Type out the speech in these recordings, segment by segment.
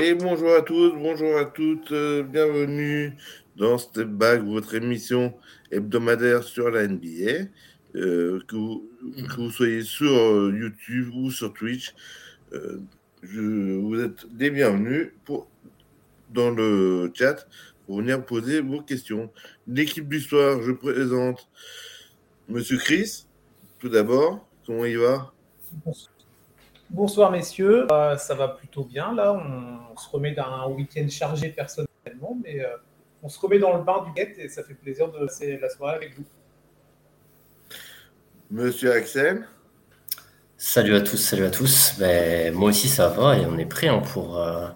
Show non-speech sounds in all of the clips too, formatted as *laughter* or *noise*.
Et bonjour à tous, bonjour à toutes, euh, bienvenue dans Step Back, votre émission hebdomadaire sur la NBA. Euh, que, vous, soyez sur euh, YouTube ou sur Twitch, vous êtes les bienvenus pour, dans le chat pour venir poser vos questions. L'équipe du soir, je présente Monsieur Chris, tout d'abord. Comment il va? Bonsoir messieurs, euh, ça va plutôt bien là, on, on se remet d'un week-end chargé personnellement, mais euh, on se remet dans le bain du guet et ça fait plaisir de passer la soirée avec vous. Monsieur Axel? Salut à tous, salut à tous. Ben, moi aussi ça va et on est prêt hein, pour euh,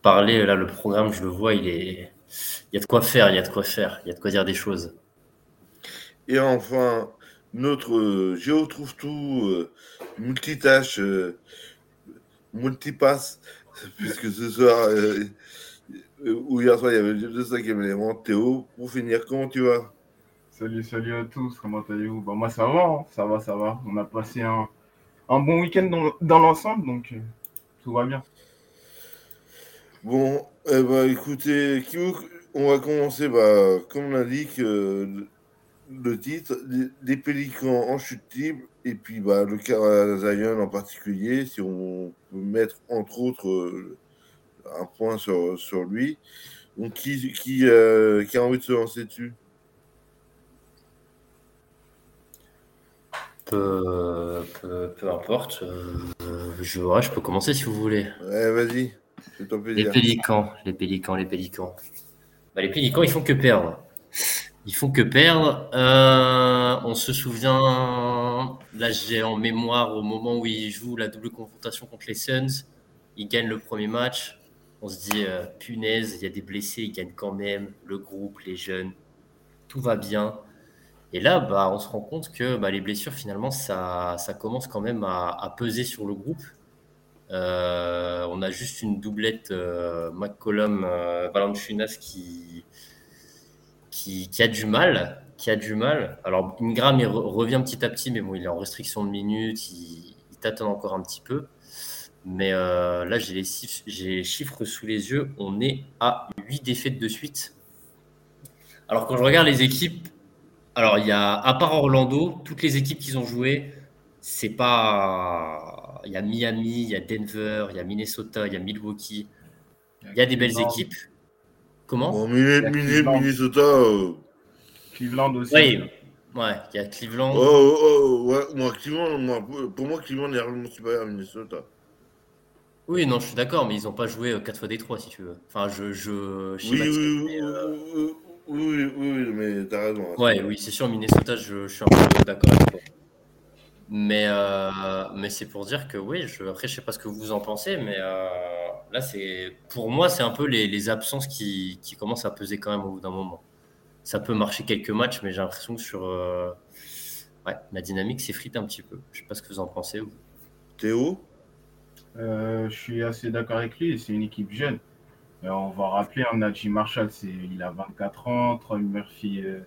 parler. Là, le programme, je le vois, il est. Il y a de quoi faire, il y a de quoi faire, il y a de quoi dire des choses. Et enfin, notre euh, Géo trouve tout, euh, multitâche, euh, multipass, *laughs* puisque ce soir, euh, ou hier soir, il y avait le cinquième élément. Théo, pour finir, comment tu vas? Salut, salut à tous, comment allez-vous? Bah, Moi ça va, hein. ça va, ça va. On a passé un, un bon week-end dans, dans l'ensemble, donc euh, tout va bien. Bon, eh ben, écoutez, on va commencer, bah, comme on indique euh, le titre, les, pélicans en chute libre, et puis bah, le cas Zion en particulier, si on peut mettre entre autres euh, un point sur, sur lui. Donc, qui, qui, euh, qui a envie de se lancer dessus? Peu, peu, peu importe. euh, je, ouais, je peux commencer si vous voulez. Ouais, vas-y, Les pélicans, les pélicans, les pélicans. Bah, les pélicans, ils font que perdre. Ils font que perdre. Euh, on se souvient, là j'ai en mémoire au moment où ils jouent la double confrontation contre les Suns. Ils gagnent le premier match. On se dit, euh, punaise, il y a des blessés, ils gagnent quand même. Le groupe, les jeunes, tout va bien. Et là, bah, on se rend compte que bah, les blessures, finalement, ça, commence quand même à, peser sur le groupe. Euh, on a juste une doublette McCollum Valanciunas qui, qui qui a du mal, qui a du mal. Alors Ingram il re- revient petit à petit, mais bon, il est en restriction de minutes, il, il tâtonne encore un petit peu. Mais euh, là, j'ai les, chiffres, j'ai les chiffres sous les yeux. On est à 8 défaites de suite. Alors quand je regarde les équipes, alors il y a à part Orlando, toutes les équipes qui ont joué, c'est pas. Il y a Miami, il y a Denver, il y a Minnesota, il y a Milwaukee. Il y a des belles équipes. Comment Bon, Mini- Il y a Mini- Cleveland. Minnesota. euh, Cleveland aussi. Oui, ouais, il y a Cleveland. Oh, oh, oh, ouais, moi, Cleveland, moi, pour moi, Cleveland est largement supérieur à Minnesota. Oui, non, je suis d'accord, mais ils n'ont pas joué 4 fois des 3 si tu veux. Enfin, je, je Oui, oui, oui, mais, euh, oui, oui, oui, oui, oui, mais t'as raison. hein. Ouais, oui, c'est sûr, Minnesota, je, je suis un peu d'accord avec toi. Mais, euh, mais c'est pour dire que oui, je, après, je sais pas ce que vous en pensez, mais euh, là, c'est pour moi, c'est un peu les, les absences qui, qui commencent à peser quand même au bout d'un moment. Ça peut marcher quelques matchs, mais j'ai l'impression que sur euh, ouais, la dynamique s'effrite un petit peu. Je sais pas ce que vous en pensez. vous. Théo? Euh, je suis assez d'accord avec lui, c'est une équipe jeune. Euh, on va rappeler, hein, Najee Marshall, c'est, il a 24 ans, Troy Murphy euh,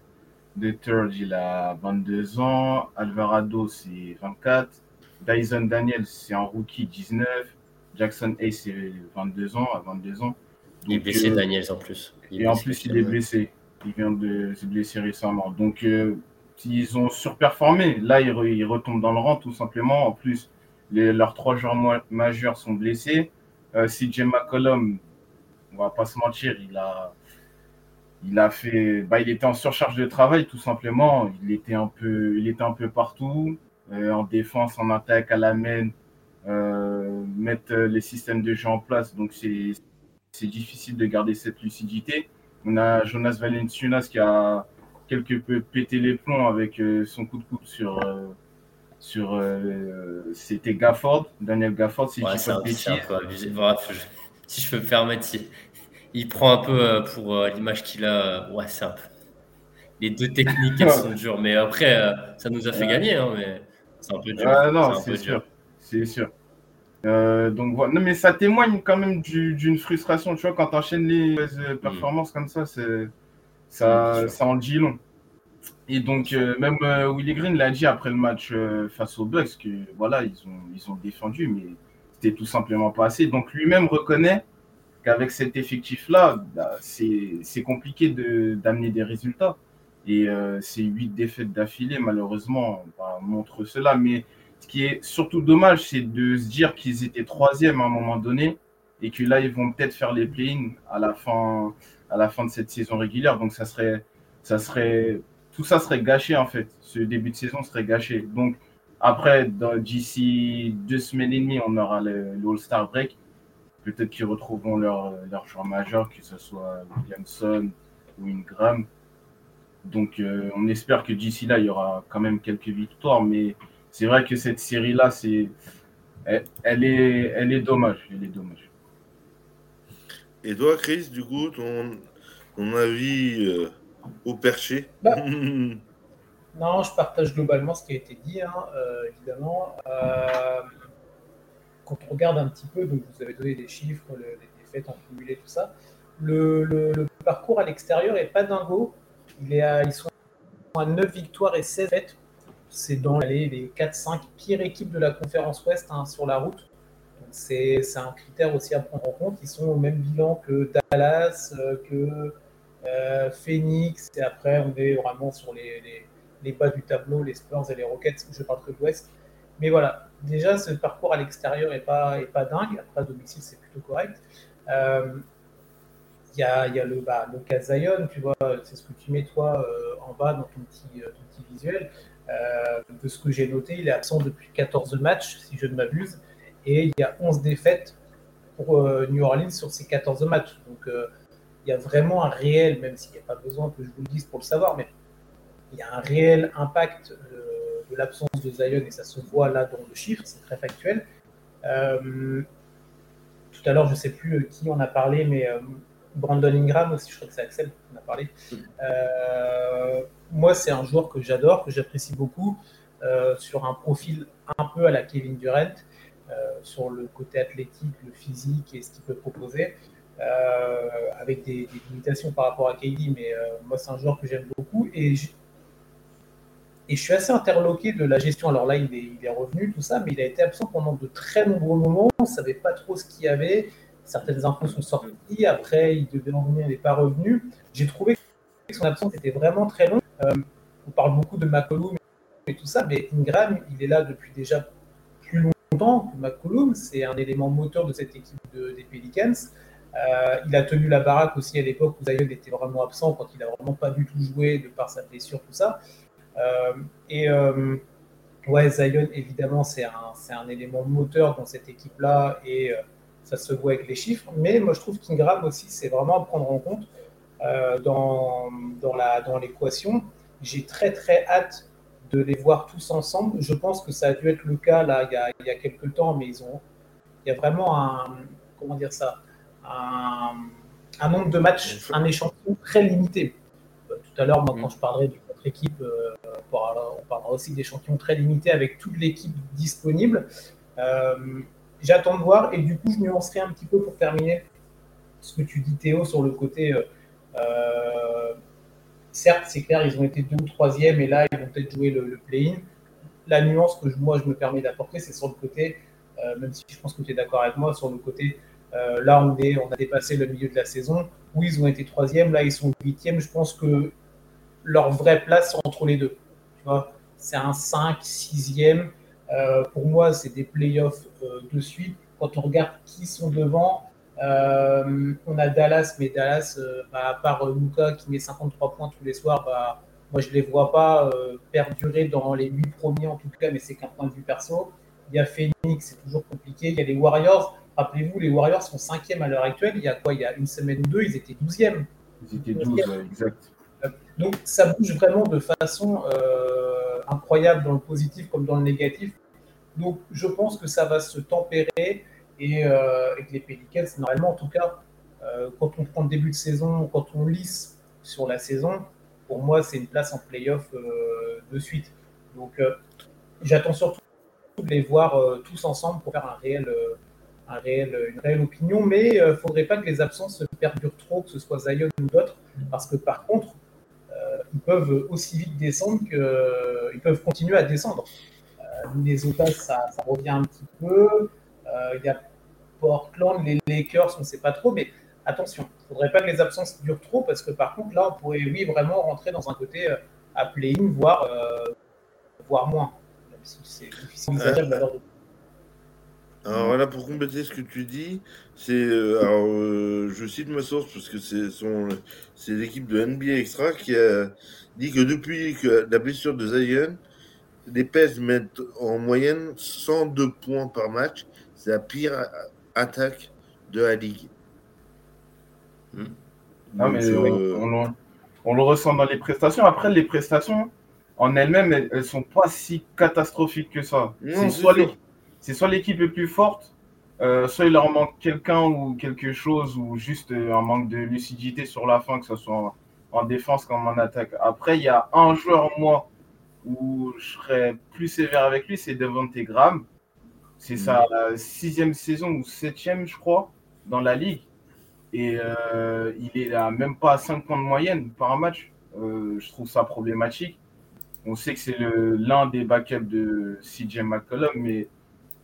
de Third, il a 22 ans, Alvarado, c'est 24, Dyson Daniels, c'est un rookie, 19, Jackson Hayes, c'est 22 ans, à 22 ans. Il est blessé, euh, Daniels, en plus. Il Et en plus, il est blessé. Il vient de se blesser récemment. Donc, euh, ils ont surperformé. Là, ils, re- ils retombent dans le rang, tout simplement. En plus, les- leurs trois joueurs majeurs sont blessés. Euh, CJ McCollum, on va pas se mentir, il a, il a fait, bah, il était en surcharge de travail, tout simplement. Il était un peu, il était un peu partout, euh, en défense, en attaque, à la main, euh, mettre euh, les systèmes de jeu en place. Donc, c'est, c'est difficile de garder cette lucidité. On a Jonas Valanciunas qui a quelque peu pété les plombs avec son coup de coude sur, sur euh, c'était Gafford, Daniel Gafford, si Ouais, je dis c'est pas un, de c'est un bêtises. peu abusé. Bref, je- *laughs* si je peux me permettre, il prend un peu euh, pour euh, l'image qu'il a. euh, un peu. Les deux techniques, elles sont *laughs* dures. Mais après, euh, ça nous a fait gagner. hein, mais c'est un peu dur. Ah non, c'est sûr, c'est sûr. Euh, donc voilà. Non, mais ça témoigne quand même du- d'une frustration. Tu vois, quand tu enchaînes les euh, performances comme ça, c'est, Mm, ça, ça en dit long. Et donc, euh, même euh, Willie Green l'a dit après le match euh, face aux Bucks que voilà, ils ont, ils ont défendu, mais c'était tout simplement pas assez. Donc, lui-même reconnaît qu'avec cet effectif-là, bah, c'est compliqué d'amener des résultats. Et euh, ces huit défaites d'affilée, malheureusement, bah, montrent cela. Mais ce qui est surtout dommage, c'est de se dire qu'ils étaient troisième à un moment donné et que là, ils vont peut-être faire les play-in à la fin à la fin de cette saison régulière. Donc ça serait, ça serait, tout ça serait gâché en fait. Ce début de saison serait gâché. Donc après, d'ici deux semaines et demie, on aura le, All-Star Break. Peut-être qu'ils retrouveront leur, leur joueur majeur, que ce soit Williamson ou Ingram. Donc euh, on espère que d'ici là, il y aura quand même quelques victoires. Mais c'est vrai que cette série-là, c'est, elle, est, elle est dommage. Elle est dommage. Et toi, Chris, du coup, ton, avis euh, au perché? Bah, *laughs* Non, je partage globalement ce qui a été dit, hein, euh, évidemment. Euh, quand on regarde un petit peu, vous avez donné des chiffres, les défaites en cumulé, tout ça, le, parcours à l'extérieur n'est pas dingo. Il ils sont à 9 victoires et 16 défaites. C'est dans les 4-5 pires équipes de la conférence Ouest hein, sur la route c'est un critère aussi à prendre en compte. Ils sont au même bilan que Dallas, euh, que euh, Phoenix, et après on est vraiment sur les, les, bas du tableau, les Spurs et les Rockets, je parle que de l'Ouest. Mais voilà, déjà ce parcours à l'extérieur n'est pas, est pas dingue, après à domicile c'est plutôt correct. Euh, il y, a, y, a, le, bah, le cas Zion, tu vois, c'est ce que tu mets toi en bas dans ton petit, ton petit visuel. de ce que j'ai noté, il est absent depuis 14 matchs, si je ne m'abuse et il y a 11 défaites pour euh, New Orleans sur ces 14 matchs. Donc euh, il y a vraiment un réel, même s'il n'y a pas besoin que je vous le dise pour le savoir, mais il y a un réel impact euh, l'absence de Zion et ça se voit là dans le chiffre, c'est très factuel. tout à l'heure, je ne sais plus qui en a parlé, mais Brandon Ingram aussi, je crois que c'est Axel qui en a parlé. moi, c'est un joueur que j'adore, que j'apprécie beaucoup, sur un profil un peu à la Kevin Durant. Euh, sur le côté athlétique, le physique et ce qu'il peut proposer. Euh, avec des, limitations par rapport à KD, mais euh, moi c'est un joueur que j'aime beaucoup et et je suis assez interloqué de la gestion. Alors là, il est, revenu, tout ça, mais il a été absent pendant de très nombreux moments. On ne savait pas trop ce qu'il y avait. Certaines infos sont sorties. Après, il devait en venir, il n'est pas revenu. J'ai trouvé que son absence était vraiment très longue. on parle beaucoup de McCollum et tout ça, mais Ingram, il est là depuis déjà McCollum, c'est un élément moteur de cette équipe des Pelicans. Euh, il a tenu la baraque aussi à l'époque où Zion était vraiment absent, quand il n'a vraiment pas du tout joué de par sa blessure, tout ça. Euh, et euh, ouais, Zion, évidemment, c'est un, un, élément moteur dans cette équipe-là et ça se voit avec les chiffres. Mais moi, je trouve qu'Ingram aussi, c'est vraiment à prendre en compte dans, dans l'équation. Dans J'ai très très hâte de les voir tous ensemble. Je pense que ça a dû être le cas là il y a, il y a quelques temps, mais ils ont, il y a vraiment un, comment dire ça, un, un nombre de matchs, un échantillon très limité. Euh, tout à l'heure, moi, quand mm. je parlerai d'une autre équipe, euh, on parlera aussi d'échantillons très limités avec toute l'équipe disponible. Euh, j'attends de voir et du coup, je nuancerai un petit peu pour terminer ce que tu dis, Théo, sur le côté certes, c'est clair, ils ont été deux ou troisième et là, ils vont peut-être jouer le, play-in. La nuance que moi, je me permets d'apporter, c'est sur le côté, euh, même si je pense que tu es d'accord avec moi, sur le côté, euh, là, on, on a dépassé le milieu de la saison. Oui, ils ont été troisième, là, ils sont huitième. Je pense que leur vraie place, entre les deux. Tu vois, c'est un 5, 6e. Euh, pour moi, c'est des playoffs de suite. Quand on regarde qui sont devant, euh, on a Dallas, mais Dallas, euh, bah, à part Luka qui met 53 points tous les soirs, bah, moi je ne les vois pas euh, perdurer dans les 8 premiers en tout cas, mais c'est qu'un point de vue perso. Il y a Phoenix, c'est toujours compliqué. Il y a les Warriors. Rappelez-vous, les Warriors sont 5 à l'heure actuelle. Il y a quoi? Il y a une semaine ou deux, ils étaient 12e. Ils étaient 12, exact. Donc ça bouge vraiment de façon incroyable dans le positif comme dans le négatif. Donc je pense que ça va se tempérer et, euh, les Pelicans, normalement, en tout cas, euh, quand on prend le début de saison, quand on lisse sur la saison, pour moi, c'est une place en playoff euh, de suite. Donc, euh, j'attends surtout de les voir tous ensemble pour faire un réel, un réel, une réelle opinion. Mais il ne faudrait pas que les absences perdurent trop, que ce soit Zion ou d'autres, parce que par contre, ils peuvent aussi vite descendre qu'ils peuvent continuer à descendre. les otages, ça, ça, revient un petit peu. Il y a Portland, les Lakers, on ne sait pas trop, mais attention, il ne faudrait pas que les absences durent trop parce que par contre, là, on pourrait, oui, vraiment rentrer dans un côté euh, à play-in, voire, euh, voire moins. Même si c'est difficile d'envisageable alors, alors là, pour compléter ce que tu dis, c'est. alors, je cite ma source parce que c'est l'équipe de NBA Extra qui a dit que depuis que la blessure de Zion, les PES mettent en moyenne 102 points par match. C'est la pire attaque de la ligue. Hmm. Non, mais euh, on, le ressent dans les prestations. Après, les prestations en elles-mêmes, elles, ne sont pas si catastrophiques que ça. C'est soit l'équipe est plus forte, euh, soit il leur manque quelqu'un ou quelque chose, ou juste euh, un manque de lucidité sur la fin, que ce soit en, en défense comme en attaque. Après, il y a un joueur, moi, où je serais plus sévère avec lui, c'est Devante Graham. C'est sa mm. sixième saison ou septième, je crois, dans la ligue. Et euh, il est là, même pas à 5 points de moyenne par match. Euh, je trouve ça problématique. On sait que c'est l'un des backups de CJ McCollum, mais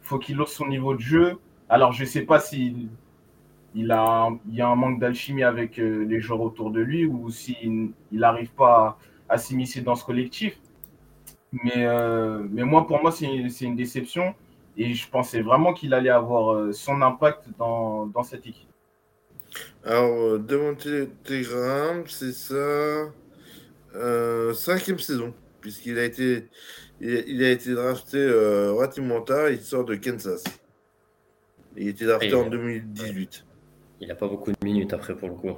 faut qu'il hausse son niveau de jeu. Alors, je sais pas s'il il a, il a un manque d'alchimie avec euh, les joueurs autour de lui ou s'il n'arrive pas à, à s'immiscer dans ce collectif. Mais, euh, mais moi, pour moi, c'est une déception. Et je pensais vraiment qu'il allait avoir euh, son impact dans, dans cette équipe. Alors, euh, Devontae Graham, c'est ça. cinquième saison, puisqu'il a été, il, a été drafté relativement tard. Il sort de Kansas. Il a été drafté en 2018. Il n'a pas beaucoup de minutes après, pour le coup.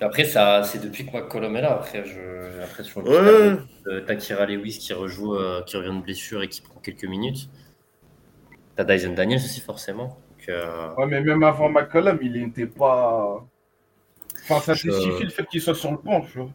Après, ça, c'est depuis que McCollum est là. Après, je, après sur le ouais. Euh, Takira Lewis qui rejoue, euh, qui revient de blessure et qui prend quelques minutes. T'as Dyson Daniels aussi, forcément. Euh, ouais, mais même avant McCollum, il n'était pas. Enfin, ça justifie le fait qu'il soit sur le banc, tu vois.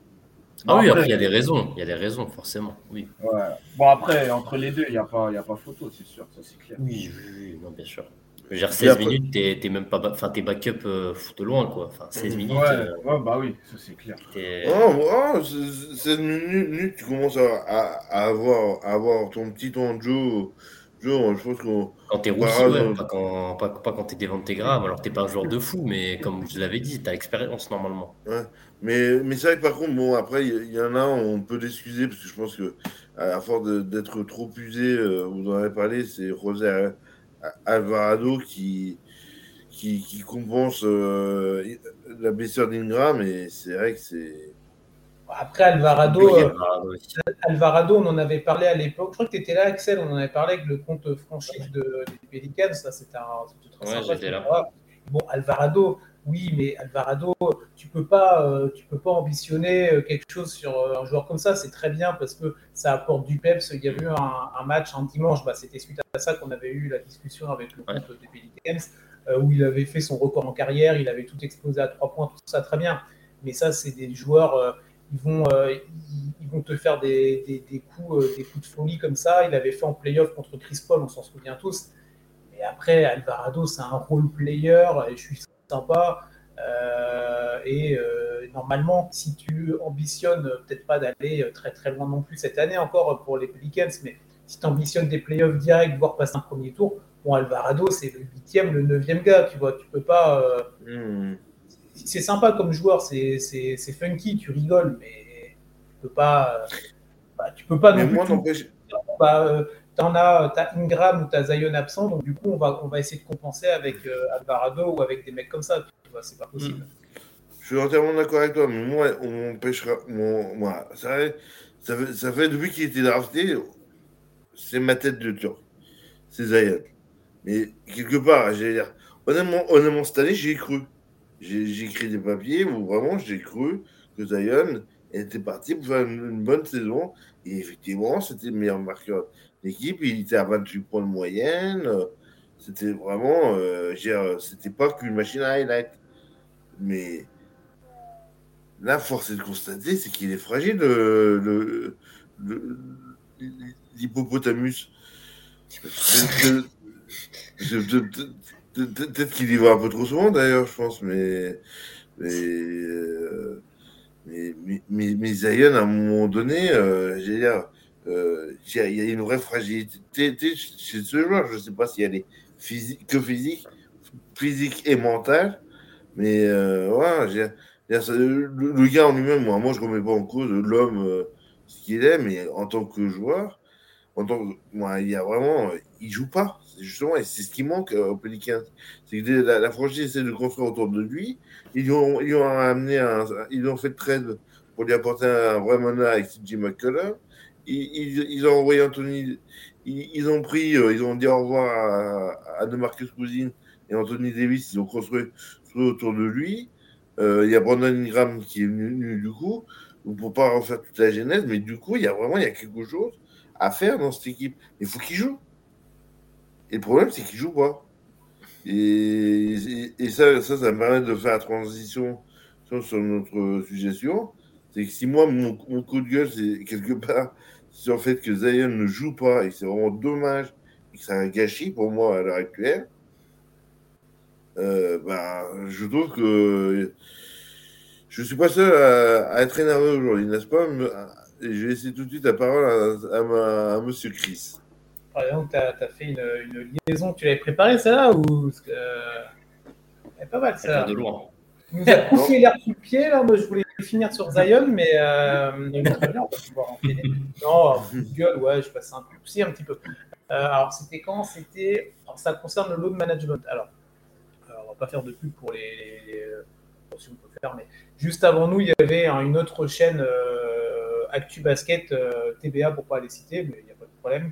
Ah oui, après, il y a des raisons. Il y a des raisons, forcément. Oui. Ouais. Bon, après, entre les deux, il n'y a, pas, a pas photo, c'est sûr. Ça, c'est clair. Oui, oui, oui, non, bien sûr. Genre 16 minutes, t'es même pas. Enfin, t'es backup euh, de loin, quoi. Enfin, 16 minutes. Ouais, euh, ouais bah oui, ça c'est clair. Oh, oh 16 minutes, tu commences à, à, avoir, à avoir ton petit temps de jeu. Genre, je pense qu'on. Quand t'es roussi, ouais, pas quand, pas, pas quand t'es déventégramme. Alors, t'es pas un joueur de fou, mais comme je l'avais dit, t'as l'expérience normalement. Ouais. Mais, mais c'est vrai que par contre, bon, après, il y, en a, on peut l'excuser parce que je pense que, à force d'être trop usé, euh, vous en avez parlé, c'est Rosé Alvarado qui, qui, qui compense euh, la blessure d'Ingram et c'est vrai que c'est. Après Alvarado, euh, Alvarado, on en avait parlé à l'époque. Je crois que tu étais là, Axel. On en avait parlé avec le compte franchise de, des Pelicans. Ça, c'était un. Très ouais, Là. Bon, Alvarado, oui, mais Alvarado, tu peux pas, euh, tu peux pas ambitionner euh, quelque chose sur euh, un joueur comme ça. C'est très bien parce que ça apporte du peps. Il y a eu un, match un dimanche, bah, c'était suite à ça qu'on avait eu la discussion avec le compte des Pelicans, où il avait fait son record en carrière, il avait tout explosé à trois points, tout ça très bien. Mais ça, c'est des joueurs, ils vont, ils, vont te faire des, des, coups, des coups de folie comme ça. Il avait fait en playoff contre Chris Paul, on s'en souvient tous. Et après, Alvarado, c'est un role player. Et je suis sympa. Euh, et euh, normalement, si tu ambitionnes peut-être pas d'aller très très loin non plus cette année encore pour les Pelicans, mais si tu ambitionnes des playoffs directs, voire passer un premier tour, bon, Alvarado, c'est le huitième, le neuvième gars, tu vois, tu peux pas. Euh, hmm. C'est sympa comme joueur, c'est funky, tu rigoles, mais tu peux pas. Bah, tu peux pas non plus. Bah, t'en as, as Ingram ou t'as Zion absent, donc du coup, on va, on va essayer de compenser avec euh, Alvarado ou avec des mecs comme ça. C'est pas possible. Mm. Je suis entièrement d'accord avec toi, mais moi, on empêchera. moi, ça, ça, fait, ça fait depuis qu'il était drafté, c'est ma tête de turc. C'est Zion. Mais quelque part, j'allais dire, honnêtement, honnêtement, cette année, j'y ai cru. J'ai écrit des papiers où vraiment j'ai cru que Zion était parti pour faire une, une bonne saison. Et effectivement, c'était le meilleur marqueur l'équipe, il était à 28 points de moyenne. C'était vraiment, euh, c'était pas qu'une machine à highlight. Mais là, force est de constater, c'est qu'il est fragile, le, l'hippopotamus. *laughs* Peut-être qu'il y va un peu trop souvent d'ailleurs, je pense, mais. Mais, euh, mais, mais, mais, Zion, à un moment donné, euh, j'ai dire, euh, il y a une vraie fragilité chez ce joueur. Je ne sais pas si elle est physique, que physique, physique et mentale, Mais euh, voilà, j'ai- ça- le, gars en lui-même, moi, moi je remets pas en cause l'homme, euh, ce qu'il est, mais en tant que joueur, en tant que, moi, il y a vraiment, euh, il joue pas. Justement, et c'est ce qui manque euh, aux Pelicans. C'est que la, franchise essaie de construire autour de lui. Ils ont, ils ont amené ils ont fait de trade pour lui apporter un vrai meneur avec CJ McCollum. Ils, ont envoyé Anthony, ils, ont pris, euh, ils ont dit au revoir à, à DeMarcus Cousins et Anthony Davis. Ils ont construit construit autour de lui. Euh, Il y a Brandon Ingram qui est venu, du coup, pour pas refaire toute la genèse, mais du coup, il y a vraiment il y a quelque chose à faire dans cette équipe. Il faut qu'il joue. Et le problème, c'est qu'il joue pas. Et, et, ça, ça, ça me permet de faire la transition sur, notre suggestion. C'est que si moi, mon, coup de gueule, c'est quelque part sur le fait que Zion ne joue pas et que c'est vraiment dommage et que c'est un gâchis pour moi à l'heure actuelle, euh, bah, je trouve que je suis pas seul à, être énervé aujourd'hui, n'est-ce pas? Je vais laisser tout de suite la parole à, à, à monsieur Chris. Par exemple, tu as, fait une, une liaison, tu l'avais préparée celle-là ou euh, Elle est pas mal Ça ça. de loin. Tu nous as *laughs* coupé l'air sous le pied là. Moi, je voulais finir sur Zion, mais euh, on va pouvoir enchaîner. Non, gueule, ouais, je passe un peu, si, un petit peu. Euh, alors, c'était quand? C'était. alors, Ça concerne le load management. Alors, euh, on va pas faire de pub pour les. les- les- bon, si on peut faire, mais juste avant nous, il y avait hein, une autre chaîne euh, Actu Basket euh, TBA pour pas les citer, mais il n'y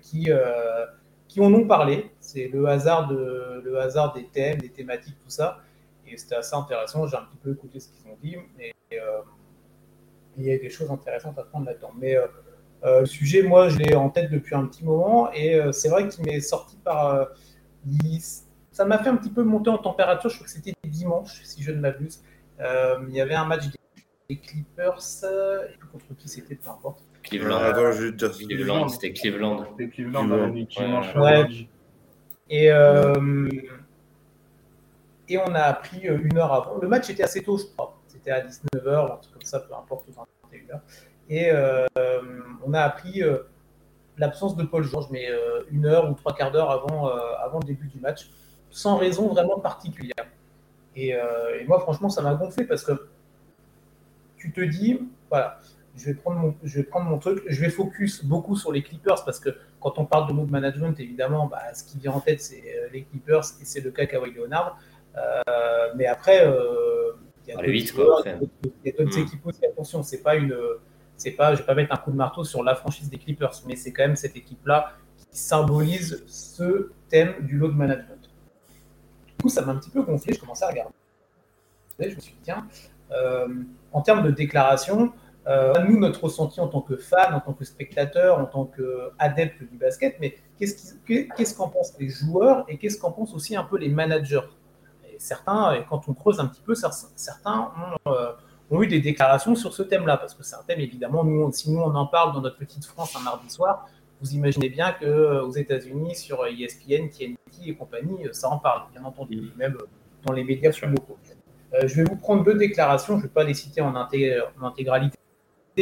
qui euh, qui en ont parlé. C'est le hasard des thèmes, des thématiques, tout ça. Et c'était assez intéressant. J'ai un petit peu écouté ce qu'ils ont dit, mais euh, il y a des choses intéressantes à prendre là-dedans. Mais euh, euh, le sujet, moi, je l'ai en tête depuis un petit moment, et c'est vrai qu'il m'est sorti par. ça m'a fait un petit peu monter en température. Je crois que c'était dimanche, si je ne m'abuse. Il y avait un match des, Clippers, contre qui c'était, peu importe. Cleveland. Euh, attends, je. Cleveland, c'était Cleveland. C'était Cleveland dans de dimanche. Ouais. lundi. Et, euh, et on a appris euh, une heure avant. Le match était assez tôt, je crois. C'était à 19h, un truc comme ça, peu importe, ou 21h. Et euh, on a appris euh, l'absence de Paul George, mais euh, une heure ou trois quarts d'heure avant, avant le début du match, sans raison vraiment particulière. Et, euh, et moi, franchement, ça m'a gonflé parce que tu te dis, voilà, je vais prendre mon, je vais prendre mon truc, je vais focus beaucoup sur les Clippers parce que quand on parle de mode management, évidemment, bah, ce qui vient en tête, c'est euh, les Clippers et c'est le cas Kawhi Leonard. Euh, mais après, euh, il y a d'autres après. il y a d'autres Mm. équipes aussi. Attention, c'est pas une, c'est pas, je vais pas mettre un coup de marteau sur la franchise des Clippers, mais c'est quand même cette équipe-là qui symbolise ce thème du load management. Du coup, ça m'a un petit peu gonflé. Je commençais à regarder. Je me suis dit, tiens, euh, en termes de déclaration, euh, nous, notre ressenti en tant que fan, en tant que spectateur, en tant qu'adepte du basket, mais qu'est-ce qu'en pensent les joueurs et qu'est-ce qu'en pensent aussi un peu les managers? Et Certains, et quand on creuse un petit peu, cer- certains ont, euh, ont eu des déclarations sur ce thème-là, parce que c'est un thème, évidemment, nous, on- si nous on en parle dans notre petite France un mardi soir, vous imaginez bien qu'aux États-Unis, sur ESPN, TNT et compagnie, euh, ça en parle, bien entendu, Mm. même euh, dans les médias plus locaux. Euh, je vais vous prendre deux déclarations, je ne vais pas les citer en, inté- en intégralité,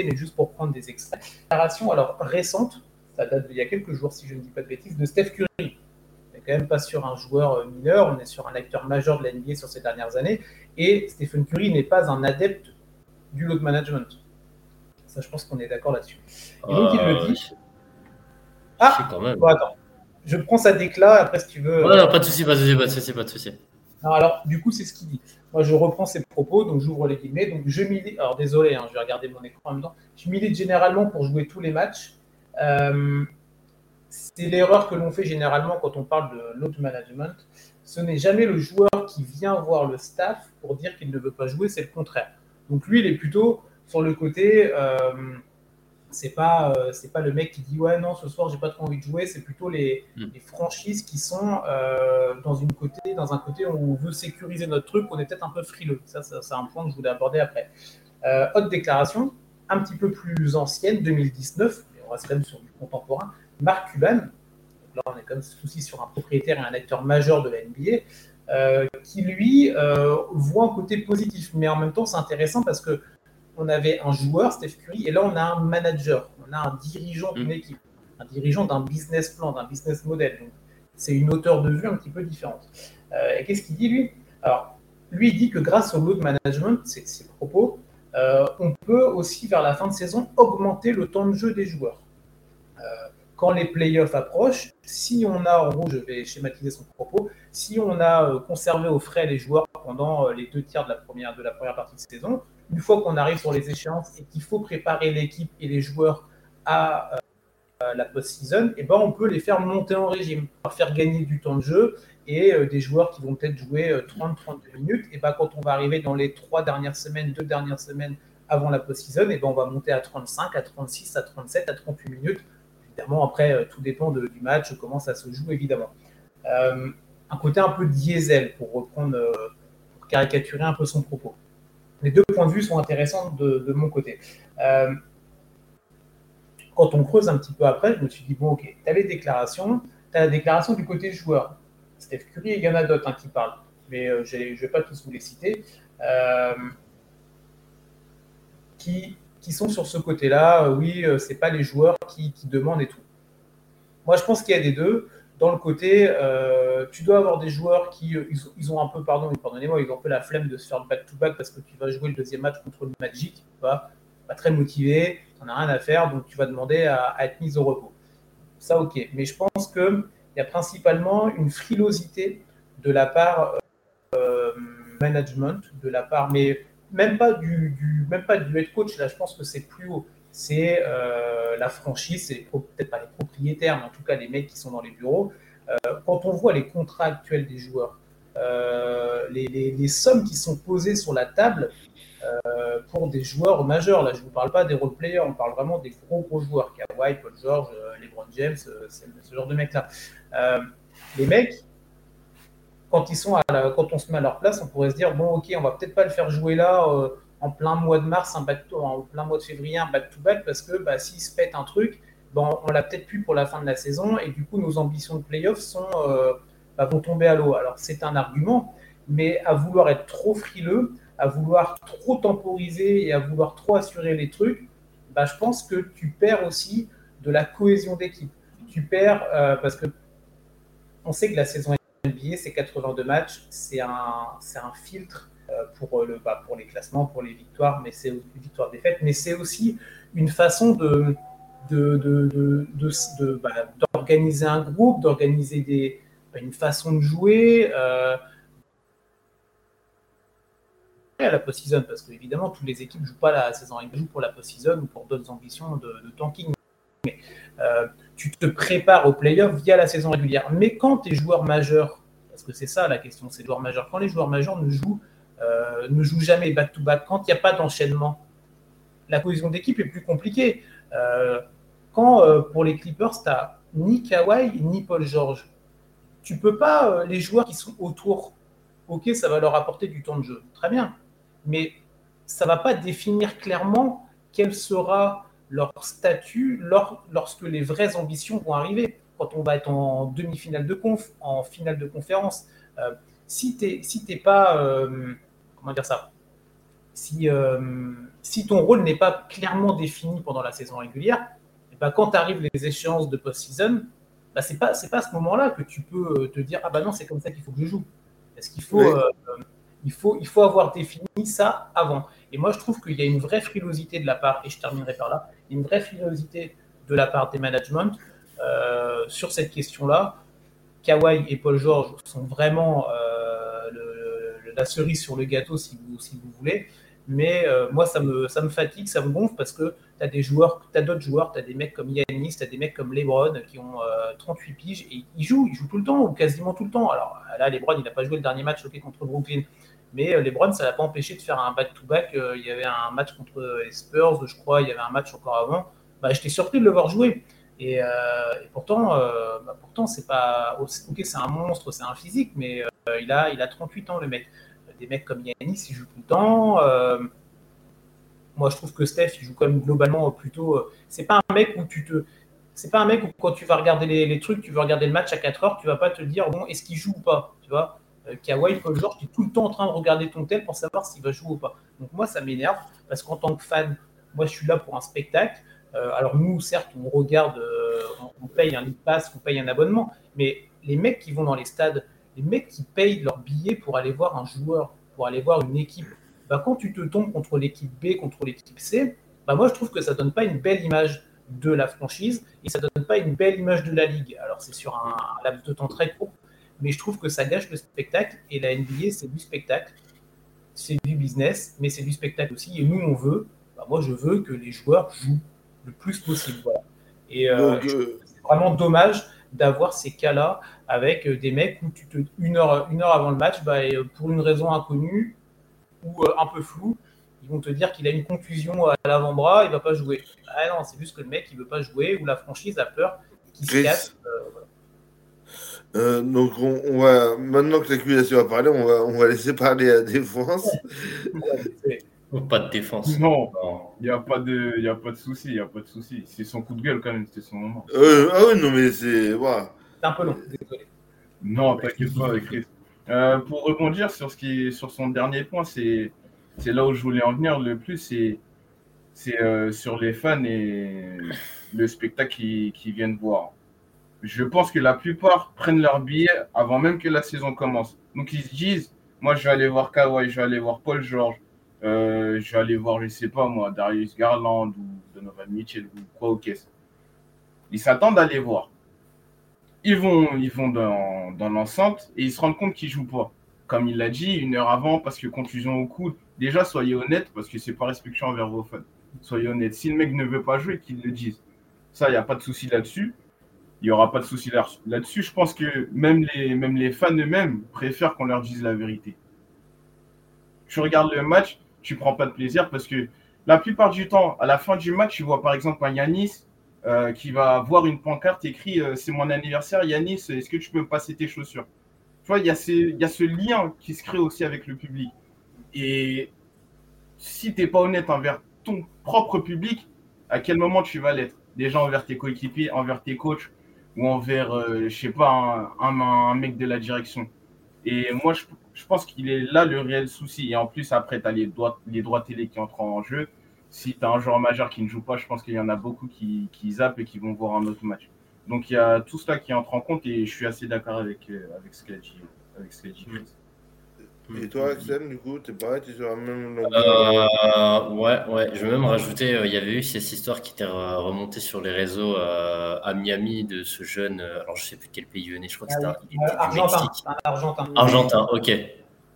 mais juste pour prendre des extraits. Déclaration alors récente, ça date d'il y a quelques jours, si je ne dis pas de bêtises, de Steph Curry. On n'est quand même pas sur un joueur euh, mineur, on est sur un acteur majeur de la NBA sur ces dernières années, et Stephen Curry n'est pas un adepte du load management. Ça, je pense qu'on est d'accord là-dessus. Et donc, il le dit. Ah, Ah, quand même. bon, attends. Je prends sa décla, après, si tu veux. Ouais, non, pas de souci, pas de souci, pas de souci, pas de souci. Alors, du coup, c'est ce qu'il dit. Moi, je reprends ses propos, donc j'ouvre les guillemets. Donc, je milite. Alors, désolé, hein, je vais regarder mon écran en même temps. Je milite généralement pour jouer tous les matchs. Euh, c'est l'erreur que l'on fait généralement quand on parle de load management. Ce n'est jamais le joueur qui vient voir le staff pour dire qu'il ne veut pas jouer, c'est le contraire. Donc, lui, il est plutôt sur le côté. euh, c'est pas euh, c'est pas le mec qui dit ouais non ce soir j'ai pas trop envie de jouer. C'est plutôt les, Mm. les franchises qui sont euh, dans une côté dans un côté où on veut sécuriser notre truc on est peut-être un peu frileux. Ça, ça c'est un point que je voulais aborder après. Euh, autre déclaration un petit peu plus ancienne 2019 mais on reste quand même sur du contemporain. Mark Cuban là on est quand même aussi sur un propriétaire et un acteur majeur de la NBA qui lui voit un côté positif mais en même temps c'est intéressant parce que on avait un joueur, Steph Curry, et là on a un manager, on a un dirigeant d'une Mm. équipe, un dirigeant d'un business plan, d'un business model. Donc, c'est une hauteur de vue un petit peu différente. Euh, et qu'est-ce qu'il dit lui? Alors, lui, il dit que grâce au load management, c'est ses propos, euh, on peut aussi, vers la fin de saison, augmenter le temps de jeu des joueurs. Euh, quand les playoffs approchent, si on a, en gros, je vais schématiser son propos, si on a conservé au frais les joueurs pendant les deux tiers de la première, de la première partie de saison, une fois qu'on arrive sur les échéances et qu'il faut préparer l'équipe et les joueurs à la post-season, eh ben on peut les faire monter en régime, faire gagner du temps de jeu et euh, des joueurs qui vont peut-être jouer 30-32 euh, minutes. Et ben, quand on va arriver dans les trois dernières semaines, deux dernières semaines avant la post-season, et ben, on va monter à 35, à 36, à 37, à 38 minutes. Évidemment, après, euh, tout dépend du match, comment ça se joue, évidemment. un côté un peu diesel, pour reprendre, pour caricaturer un peu son propos. Les deux points de vue sont intéressants de, mon côté. quand on creuse un petit peu après, je me suis dit, bon, ok, tu as les déclarations, tu as la déclaration du côté joueur. Steph Curry, il y en a d'autres hein, qui parlent, mais euh, je ne vais pas tous vous les citer, euh, qui, sont sur ce côté-là. oui, euh, ce n'est pas les joueurs qui, demandent et tout. Moi, je pense qu'il y a des deux. Dans le côté, tu dois avoir des joueurs qui ils, ont un peu, pardon, pardonnez-moi, ils ont un peu la flemme de se faire back-to-back parce que tu vas jouer le deuxième match contre le Magic, pas, pas très motivé, tu n'en as rien à faire, donc tu vas demander à, être mis au repos. Ça, ok. Mais je pense que il y a principalement une frilosité de la part euh, management, de la part, mais même pas du, même pas du head coach. Là, je pense que c'est plus haut. C'est euh, la franchise, c'est peut-être pas les propriétaires, mais en tout cas les mecs qui sont dans les bureaux. Euh, quand on voit les contrats actuels des joueurs, les, les, sommes qui sont posées sur la table pour des joueurs majeurs, là je ne vous parle pas des role players, on parle vraiment des gros gros joueurs, Kawhi, Paul George, LeBron James, ce genre de mecs-là. Euh, les mecs, quand, ils sont quand on se met à leur place, on pourrait se dire bon, ok, on va peut-être pas le faire jouer là euh, en plein mois de mars, un back en plein mois de février, un back-to-back, parce que bah, s'il se pète un truc, bon, on l'a peut-être plus pour la fin de la saison, et du coup, nos ambitions de playoff sont, euh, bah, vont tomber à l'eau. Alors, c'est un argument, mais à vouloir être trop frileux, à vouloir trop temporiser et à vouloir trop assurer les trucs, bah, je pense que tu perds aussi de la cohésion d'équipe. Tu perds parce que on sait que la saison NBA, c'est 82 matchs, c'est un, un filtre euh, pour, le, bah, pour les classements, pour les victoires, mais c'est victoires défaites, mais c'est aussi une façon bah, d'organiser un groupe, d'organiser bah, une façon de jouer. Euh, à la post-season, parce que évidemment, toutes les équipes ne jouent pas la saison, elles jouent pour la post-season ou pour d'autres ambitions de, tanking. Euh, tu te prépares au playoff via la saison régulière. Mais quand tes joueurs majeurs, parce que c'est ça la question, c'est joueurs majeurs, quand les joueurs majeurs ne jouent, euh, ne jouent jamais back-to-back, quand il n'y a pas d'enchaînement, la cohésion d'équipe est plus compliquée. Euh, quand euh, pour les Clippers, tu n'as ni Kawhi ni Paul George, tu peux pas, les joueurs qui sont autour, ok, ça va leur apporter du temps de jeu, très bien, mais ça va pas définir clairement quel sera leur statut lorsque les vraies ambitions vont arriver, quand on va être en demi-finale de conf, en finale de conférence. Si tu si pas, comment dire ça, si, euh, si ton rôle n'est pas clairement défini pendant la saison régulière, et eh ben quand arrivent les échéances de post-season, bah c'est pas c'est pas à ce moment-là que tu peux te dire ah bah non c'est comme ça qu'il faut que je joue. Est-ce qu'il faut il faut, il faut avoir défini ça avant. Et moi, je trouve qu'il y a une vraie frilosité de la part, et je terminerai par là, une vraie frilosité de la part des managements euh, sur cette question-là. Kawhi et Paul George sont vraiment euh, la cerise sur le gâteau, si vous, si vous voulez. Mais euh, moi, ça me, ça me fatigue, ça me gonfle parce que tu as des joueurs, tu d'autres joueurs, tu as des mecs comme Yannis, tu as des mecs comme LeBron qui ont 38 piges et ils jouent, ils jouent tout le temps ou quasiment tout le temps. Alors là, LeBron, il n'a pas joué le dernier match contre Brooklyn, mais euh, les Browns, ça l'a pas empêché de faire un back-to-back. Euh, il y avait un match contre les Spurs, je crois, il y avait un match encore avant. Bah, J'étais surpris de le voir jouer. Et, euh, pourtant, bah, pourtant c'est pas. Ok, c'est un monstre, c'est un physique, mais il, a, il a 38 ans, le mec. Des mecs comme Yannis, il joue tout le temps. moi, je trouve que Steph, il joue quand même globalement plutôt. c'est pas un mec où tu te. C'est pas un mec où quand tu vas regarder les, trucs, tu veux regarder le match à 4 heures, tu vas pas te dire, bon, est-ce qu'il joue ou pas Tu vois? Euh, Kawhi, Paul George, tu es tout le temps en train de regarder ton tel pour savoir s'il va jouer ou pas. Donc moi, ça m'énerve parce qu'en tant que fan, moi, je suis là pour un spectacle. Euh, alors nous, certes, on regarde, euh, on, paye un lead pass, on paye un abonnement, mais les mecs qui vont dans les stades, les mecs qui payent leur billet pour aller voir un joueur, pour aller voir une équipe, bah, quand tu te tombes contre l'équipe B, contre l'équipe C, bah, moi je trouve que ça donne pas une belle image de la franchise et ça donne pas une belle image de la ligue. Alors c'est sur un, laps de temps très court, mais je trouve que ça gâche le spectacle et la NBA c'est du spectacle, c'est du business, mais c'est du spectacle aussi et nous on veut, bah, moi je veux que les joueurs jouent le plus possible. Et euh, euh, c'est vraiment dommage d'avoir ces cas-là avec euh, des mecs où tu te, une, heure, une heure avant le match, bah, pour une raison inconnue ou un peu floue, ils vont te dire qu'il a une contusion à l'avant-bras, il va pas jouer. Ah non, c'est juste que le mec il veut pas jouer ou la franchise a peur qu'il se casse. Euh, euh, donc on, va maintenant que l'accusation a parlé, on va, on va laisser parler à la défense. *laughs* pas de défense. Non, il n'y a pas de, il a pas de souci, il y a pas de souci. C'est son coup de gueule quand même, c'était son moment. Euh, ah oui, non mais c'est, C'est un peu long, désolé. Non, t'inquiète pas, Chris. pour rebondir sur ce qui, sur son dernier point, c'est c'est là où je voulais en venir le plus, c'est c'est euh, sur les fans et le spectacle qu'ils qui viennent voir. Je pense que la plupart prennent leur billet avant même que la saison commence. Donc ils se disent, moi je vais aller voir Kawhi, je vais aller voir Paul George, euh, je vais aller voir, je sais pas moi, Darius Garland ou Donovan Mitchell ou quoi au caisse. Ils s'attendent à les voir. Ils vont, ils vont dans, dans l'enceinte et ils se rendent compte qu'ils jouent pas. Comme il l'a dit, une heure avant, parce que confusion au coude, déjà, soyez honnête parce que c'est pas respectueux envers vos fans. Soyez honnête. Si le mec ne veut pas jouer, qu'il le dise. Ça, il n'y a pas de souci là-dessus. Il n'y aura pas de souci là-dessus. Je pense que même les, même les fans eux-mêmes préfèrent qu'on leur dise la vérité. Tu regardes le match, tu prends pas de plaisir parce que la plupart du temps, à la fin du match, tu vois par exemple un Yanis euh, qui va voir une pancarte écrit euh, C'est mon anniversaire, Yanis, est-ce que tu peux me passer tes chaussures? Tu vois, il y, a ce lien qui se crée aussi avec le public. Et si tu pas honnête envers ton propre public, à quel moment tu vas l'être? Déjà envers tes coéquipiers, envers tes coachs ou envers, euh, je sais pas, un, mec de la direction? Et moi, je, pense qu'il est là le réel souci. Et en plus, après, tu as les droits, les droits télé qui entrent en jeu. Si tu as un joueur majeur qui ne joue pas, je pense qu'il y en a beaucoup qui, qui zappent et qui vont voir un autre match. Donc il y a tout cela qui entre en compte et je suis assez d'accord avec, euh, avec ce qu'a dit, avec ce dit et toi, Axel, du coup, t'es pareil, tu sur la même euh, Ouais, ouais. Je vais même rajouter, euh, il y avait eu cette histoire qui était remontée sur les réseaux euh, à Miami de ce jeune, alors je sais plus quel pays il venait, je crois que c'était ah Argentin, Argentin. Argentin, ok.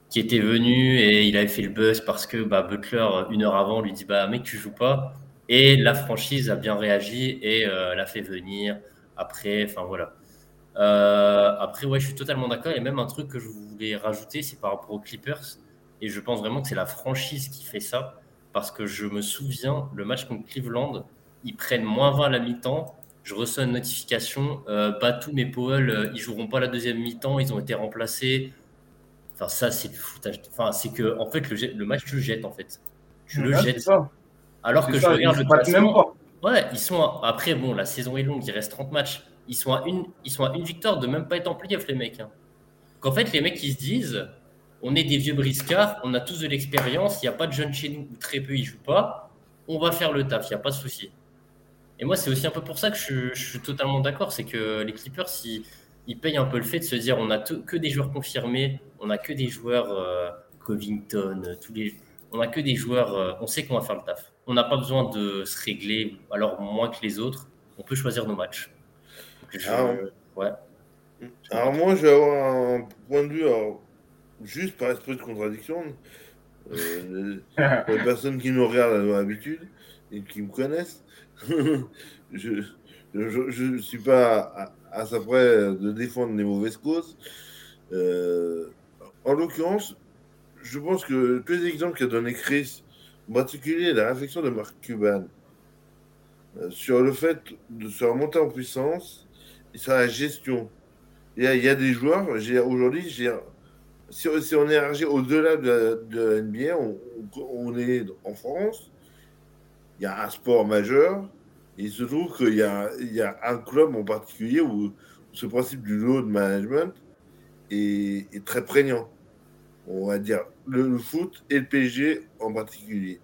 Qui était venu et il avait fait le buzz parce que bah, Butler, une heure avant, lui dit Bah, mec, tu joues pas. Et la franchise a bien réagi et l'a fait venir après. Enfin, voilà. Euh, après, ouais, je suis totalement d'accord. Et même un truc que je voulais rajouter, c'est par rapport aux Clippers. Et je pense vraiment que c'est la franchise qui fait ça. Parce que je me souviens, le match contre Cleveland, ils prennent moins 20 à la mi-temps. Je reçois une notification euh, Batum et Powell, euh, ils joueront pas la deuxième mi-temps, ils ont été remplacés. Enfin, ça, c'est du foutage. Enfin, c'est que, en fait, le, le, match, tu le jettes, en fait. Tu le jettes. Alors que je regarde le classement. Ouais, ils sont. Après, bon, la saison est longue, il reste 30 matchs ils sont à une, ils sont à une victoire de même pas être en playoff, les mecs. Hein. Qu'en fait, les mecs, ils se disent on est des vieux briscards, on a tous de l'expérience, il n'y a pas de jeunes chez nous, ou très peu, ils jouent pas, on va faire le taf, il n'y a pas de souci. Et moi, c'est aussi un peu pour ça que je, suis totalement d'accord, c'est que les Clippers, ils, payent un peu le fait de se dire on a que des joueurs confirmés, on a que des joueurs euh, Covington, tous les, on a que des joueurs, euh, on sait qu'on va faire le taf. On n'a pas besoin de se régler, alors moins que les autres, on peut choisir nos matchs. Alors, ouais. alors, moi, je vais avoir un point de vue, juste par esprit de contradiction. Euh, *laughs* les, personnes qui nous regardent à l'habitude et qui me connaissent, *laughs* je ne suis pas à, sa près de défendre les mauvaises causes. Euh, en l'occurrence, je pense que tous les exemples qu'a donné Chris, en particulier la réflexion de Marc Cuban, euh, sur le fait de se remonter en puissance sur la gestion. Il y a, des joueurs, aujourd'hui, si, on est au-delà de, la NBA, on, est en France, il y a un sport majeur, il se trouve qu'il y a, un club en particulier où ce principe du load management est, très prégnant. On va dire le, foot et le PSG en particulier.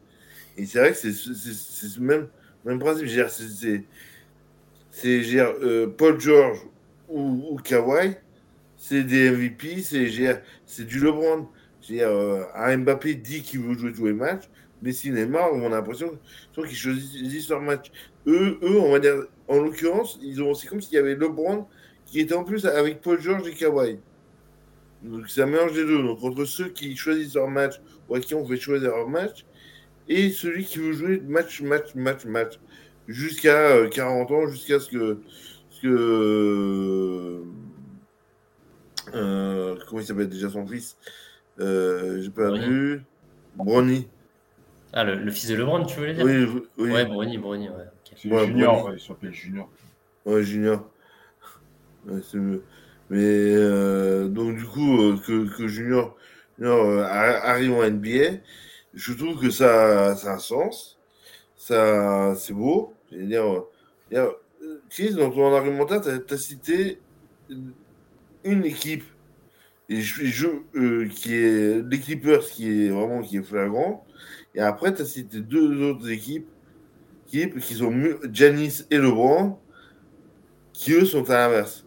Et c'est vrai que c'est ce même, même principe. C'est c'est euh, Paul George ou, Kawhi, c'est des MVP, c'est du LeBron. Euh, un Mbappé dit qu'il veut jouer tous les matchs, mais si Neymar, on a l'impression qu'ils choisissent leur match. Eux, eux, on va dire, en l'occurrence, ils ont, c'est comme s'il y avait LeBron qui était en plus avec Paul George et Kawhi. Donc un mélange des deux. Donc entre ceux qui choisissent leur match ou à qui on fait choisir leur match, et celui qui veut jouer match, match, match, match, jusqu'à 40 euh, ans, jusqu'à ce que. Ce que euh, comment il s'appelle déjà son fils? Euh, J'ai pas vu. Brony. Ah, le, fils de LeBron, tu voulais dire? Oui, oui. Ouais, Brony, Brony, ouais. Junior, ouais, il s'appelle Junior. Ouais, Junior. Ouais, c'est mieux. Mais euh, donc, du coup, euh, que, que Junior, Junior euh, arrive en NBA, je trouve que ça, ça a un sens. Ça, c'est beau. Je veux dire, dire, Chris, dans ton argumentaire, tu as, cité une équipe. Et je, euh, qui est Clippers qui est vraiment qui est flagrant. Et après tu as cité deux autres équipes qui, qui sont Janice et LeBron qui eux sont à l'inverse.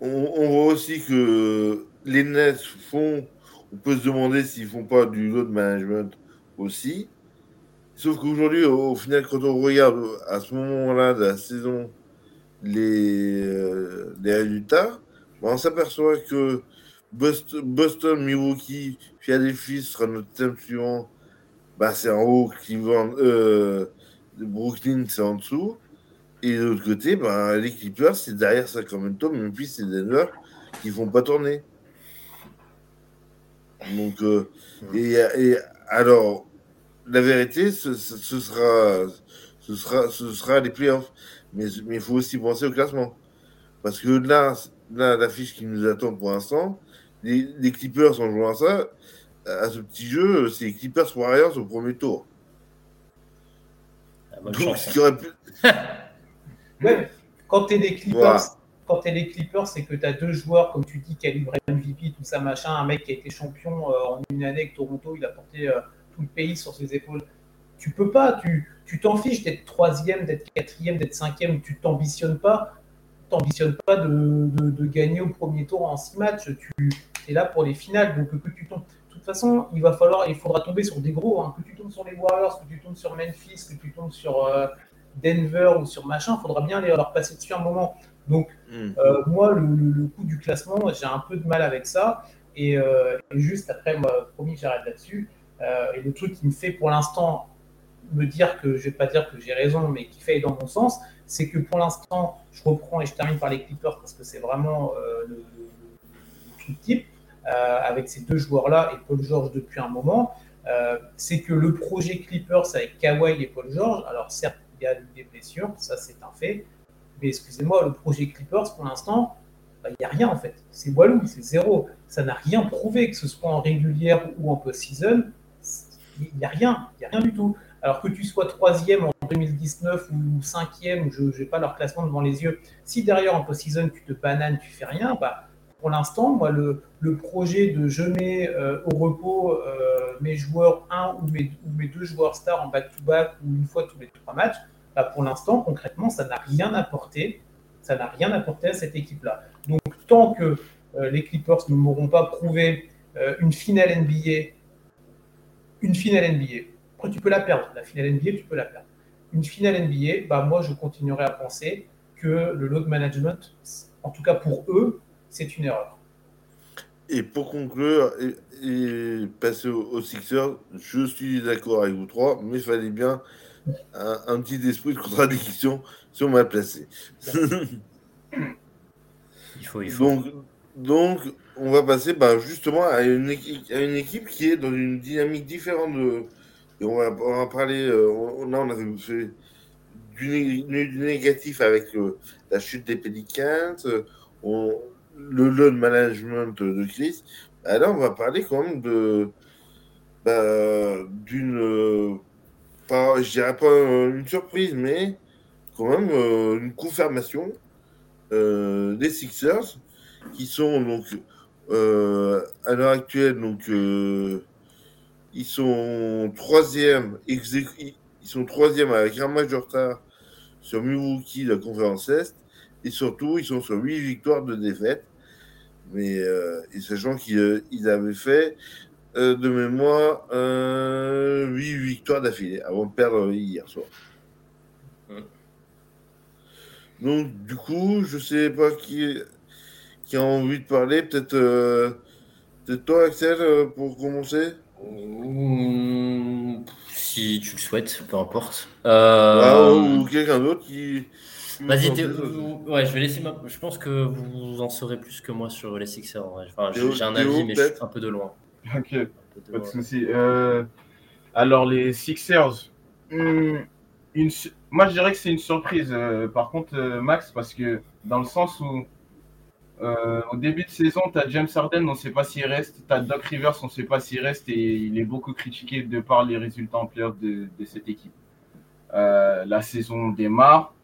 On, voit aussi que les Nets font, on peut se demander s'ils font pas du load management aussi. Sauf qu'aujourd'hui, au, final, quand on regarde à ce moment-là de la saison les, euh, les résultats, ben, on s'aperçoit que Boston, Milwaukee, Philadelphie sera notre thème suivant. Bah, c'est en haut, Cleveland, euh, Brooklyn, c'est en dessous. Et de l'autre côté, ben, les Clippers, c'est derrière Sacramento, même puis c'est Denver qui ne font pas tourner. Donc, euh, et, et, alors, la vérité, ce, sera, ce, sera, ce sera les playoffs. Mais il faut aussi penser au classement. Parce que là, là l'affiche qui nous attend pour l'instant, les, les, Clippers en jouant à ça, à ce petit jeu, c'est les Clippers Warriors au premier tour. Ah, Donc, ce qui aurait pu. *laughs* Ouais, quand tu es des Clippers, quand es les Clippers, c'est que tu as deux joueurs, comme tu dis, calibre MVP, tout ça, machin, un mec qui a été champion euh, en une année avec Toronto, il a porté euh, tout le pays sur ses épaules. Tu peux pas, tu t'en fiches d'être troisième, d'être quatrième, d'être cinquième, tu t'ambitionnes pas, t'ambitionnes pas de, de, gagner au premier tour en six matchs, tu es là pour les finales, donc que tu tombes. De toute façon, il va falloir, il faudra tomber sur des gros, hein. que tu tombes sur les Warriors, que tu tombes sur Memphis, que tu tombes sur euh, Denver ou sur machin, il faudra bien les, leur passer dessus un moment. Donc, hmm. euh, moi, le, coup du classement, j'ai un peu de mal avec ça. Et, euh, juste après, moi, promis, j'arrête là-dessus. Euh, et le truc qui me fait pour l'instant me dire que, je vais pas dire que j'ai raison, mais qui fait dans mon sens, c'est que pour l'instant, je reprends et je termine par les Clippers parce que c'est vraiment le, le, truc type, avec ces deux joueurs-là et Paul George depuis un moment. c'est que le projet Clippers avec Kawhi et Paul George, alors certes, il y a des blessures, ça c'est un fait. Mais excusez-moi, le projet Clippers, pour l'instant, bah, il n'y a rien en fait. C'est Walou, c'est zéro. Ça n'a rien prouvé, que ce soit en régulière ou en post-season. Il n'y a rien, il n'y a rien du tout. Alors que tu sois troisième en 2019 ou cinquième, je n'ai pas leur classement devant les yeux, si derrière en post-season tu te bananes, tu fais rien, bah, pour l'instant, moi, le, projet de je mets euh, au repos euh, mes joueurs, un ou mes, ou deux joueurs stars en back-to-back ou une fois tous les trois matchs, bah, pour l'instant, concrètement, ça n'a rien apporté. Ça n'a rien apporté à cette équipe-là. Donc, tant que euh, les Clippers ne m'auront pas prouvé une finale NBA, une finale NBA, après tu peux la perdre, la finale NBA, tu peux la perdre. Une finale NBA, bah, moi, je continuerai à penser que le load management, en tout cas pour eux, c'est une erreur. Et pour conclure et, passer aux, Sixers, je suis d'accord avec vous trois, mais il fallait bien un, petit esprit de contradiction on m'a placé. *laughs* il faut, il faut. Donc, donc, on va passer bah, justement à une, équipe, qui est dans une dynamique différente. Et on va, parler. Euh, là, on a fait du, négatif avec euh, la chute des Pelicans. On, le load management de Chris, bah là, on va parler quand même de bah, d'une, je dirais pas une surprise, mais quand même euh, une confirmation euh, des Sixers, qui sont donc euh, à l'heure actuelle, donc ils sont troisième, ils sont troisième avec un match de retard sur Milwaukee, la conférence Est, et surtout, ils sont sur huit victoires de défaite mais euh, et sachant qu'ils euh, avaient fait euh, de mémoire, euh, 8 victoires d'affilée avant de perdre hier soir. Mm. Donc, du coup, je sais pas qui, qui a envie de parler. Peut-être euh, peut-être toi, Axel, euh, pour commencer Mmh, Si tu le souhaites, peu importe. Ouais, Euh, Ou quelqu'un d'autre qui. Vas-y, ça. Ouais, je vais laisser ma... Je pense que vous en saurez plus que moi sur les Sixers. Enfin, j'ai un avis, mais je suis un peu de loin. Ok, de pas de souci. Euh, alors, les Sixers, hmm, une moi je dirais que c'est une surprise, euh, par contre, euh, Max, parce que dans le sens où euh, au début de saison, tu as James Harden, on ne sait pas s'il reste, tu as Doc Rivers, on ne sait pas s'il reste, et il est beaucoup critiqué de par les résultats en playoff de, cette équipe. Euh, la saison démarre,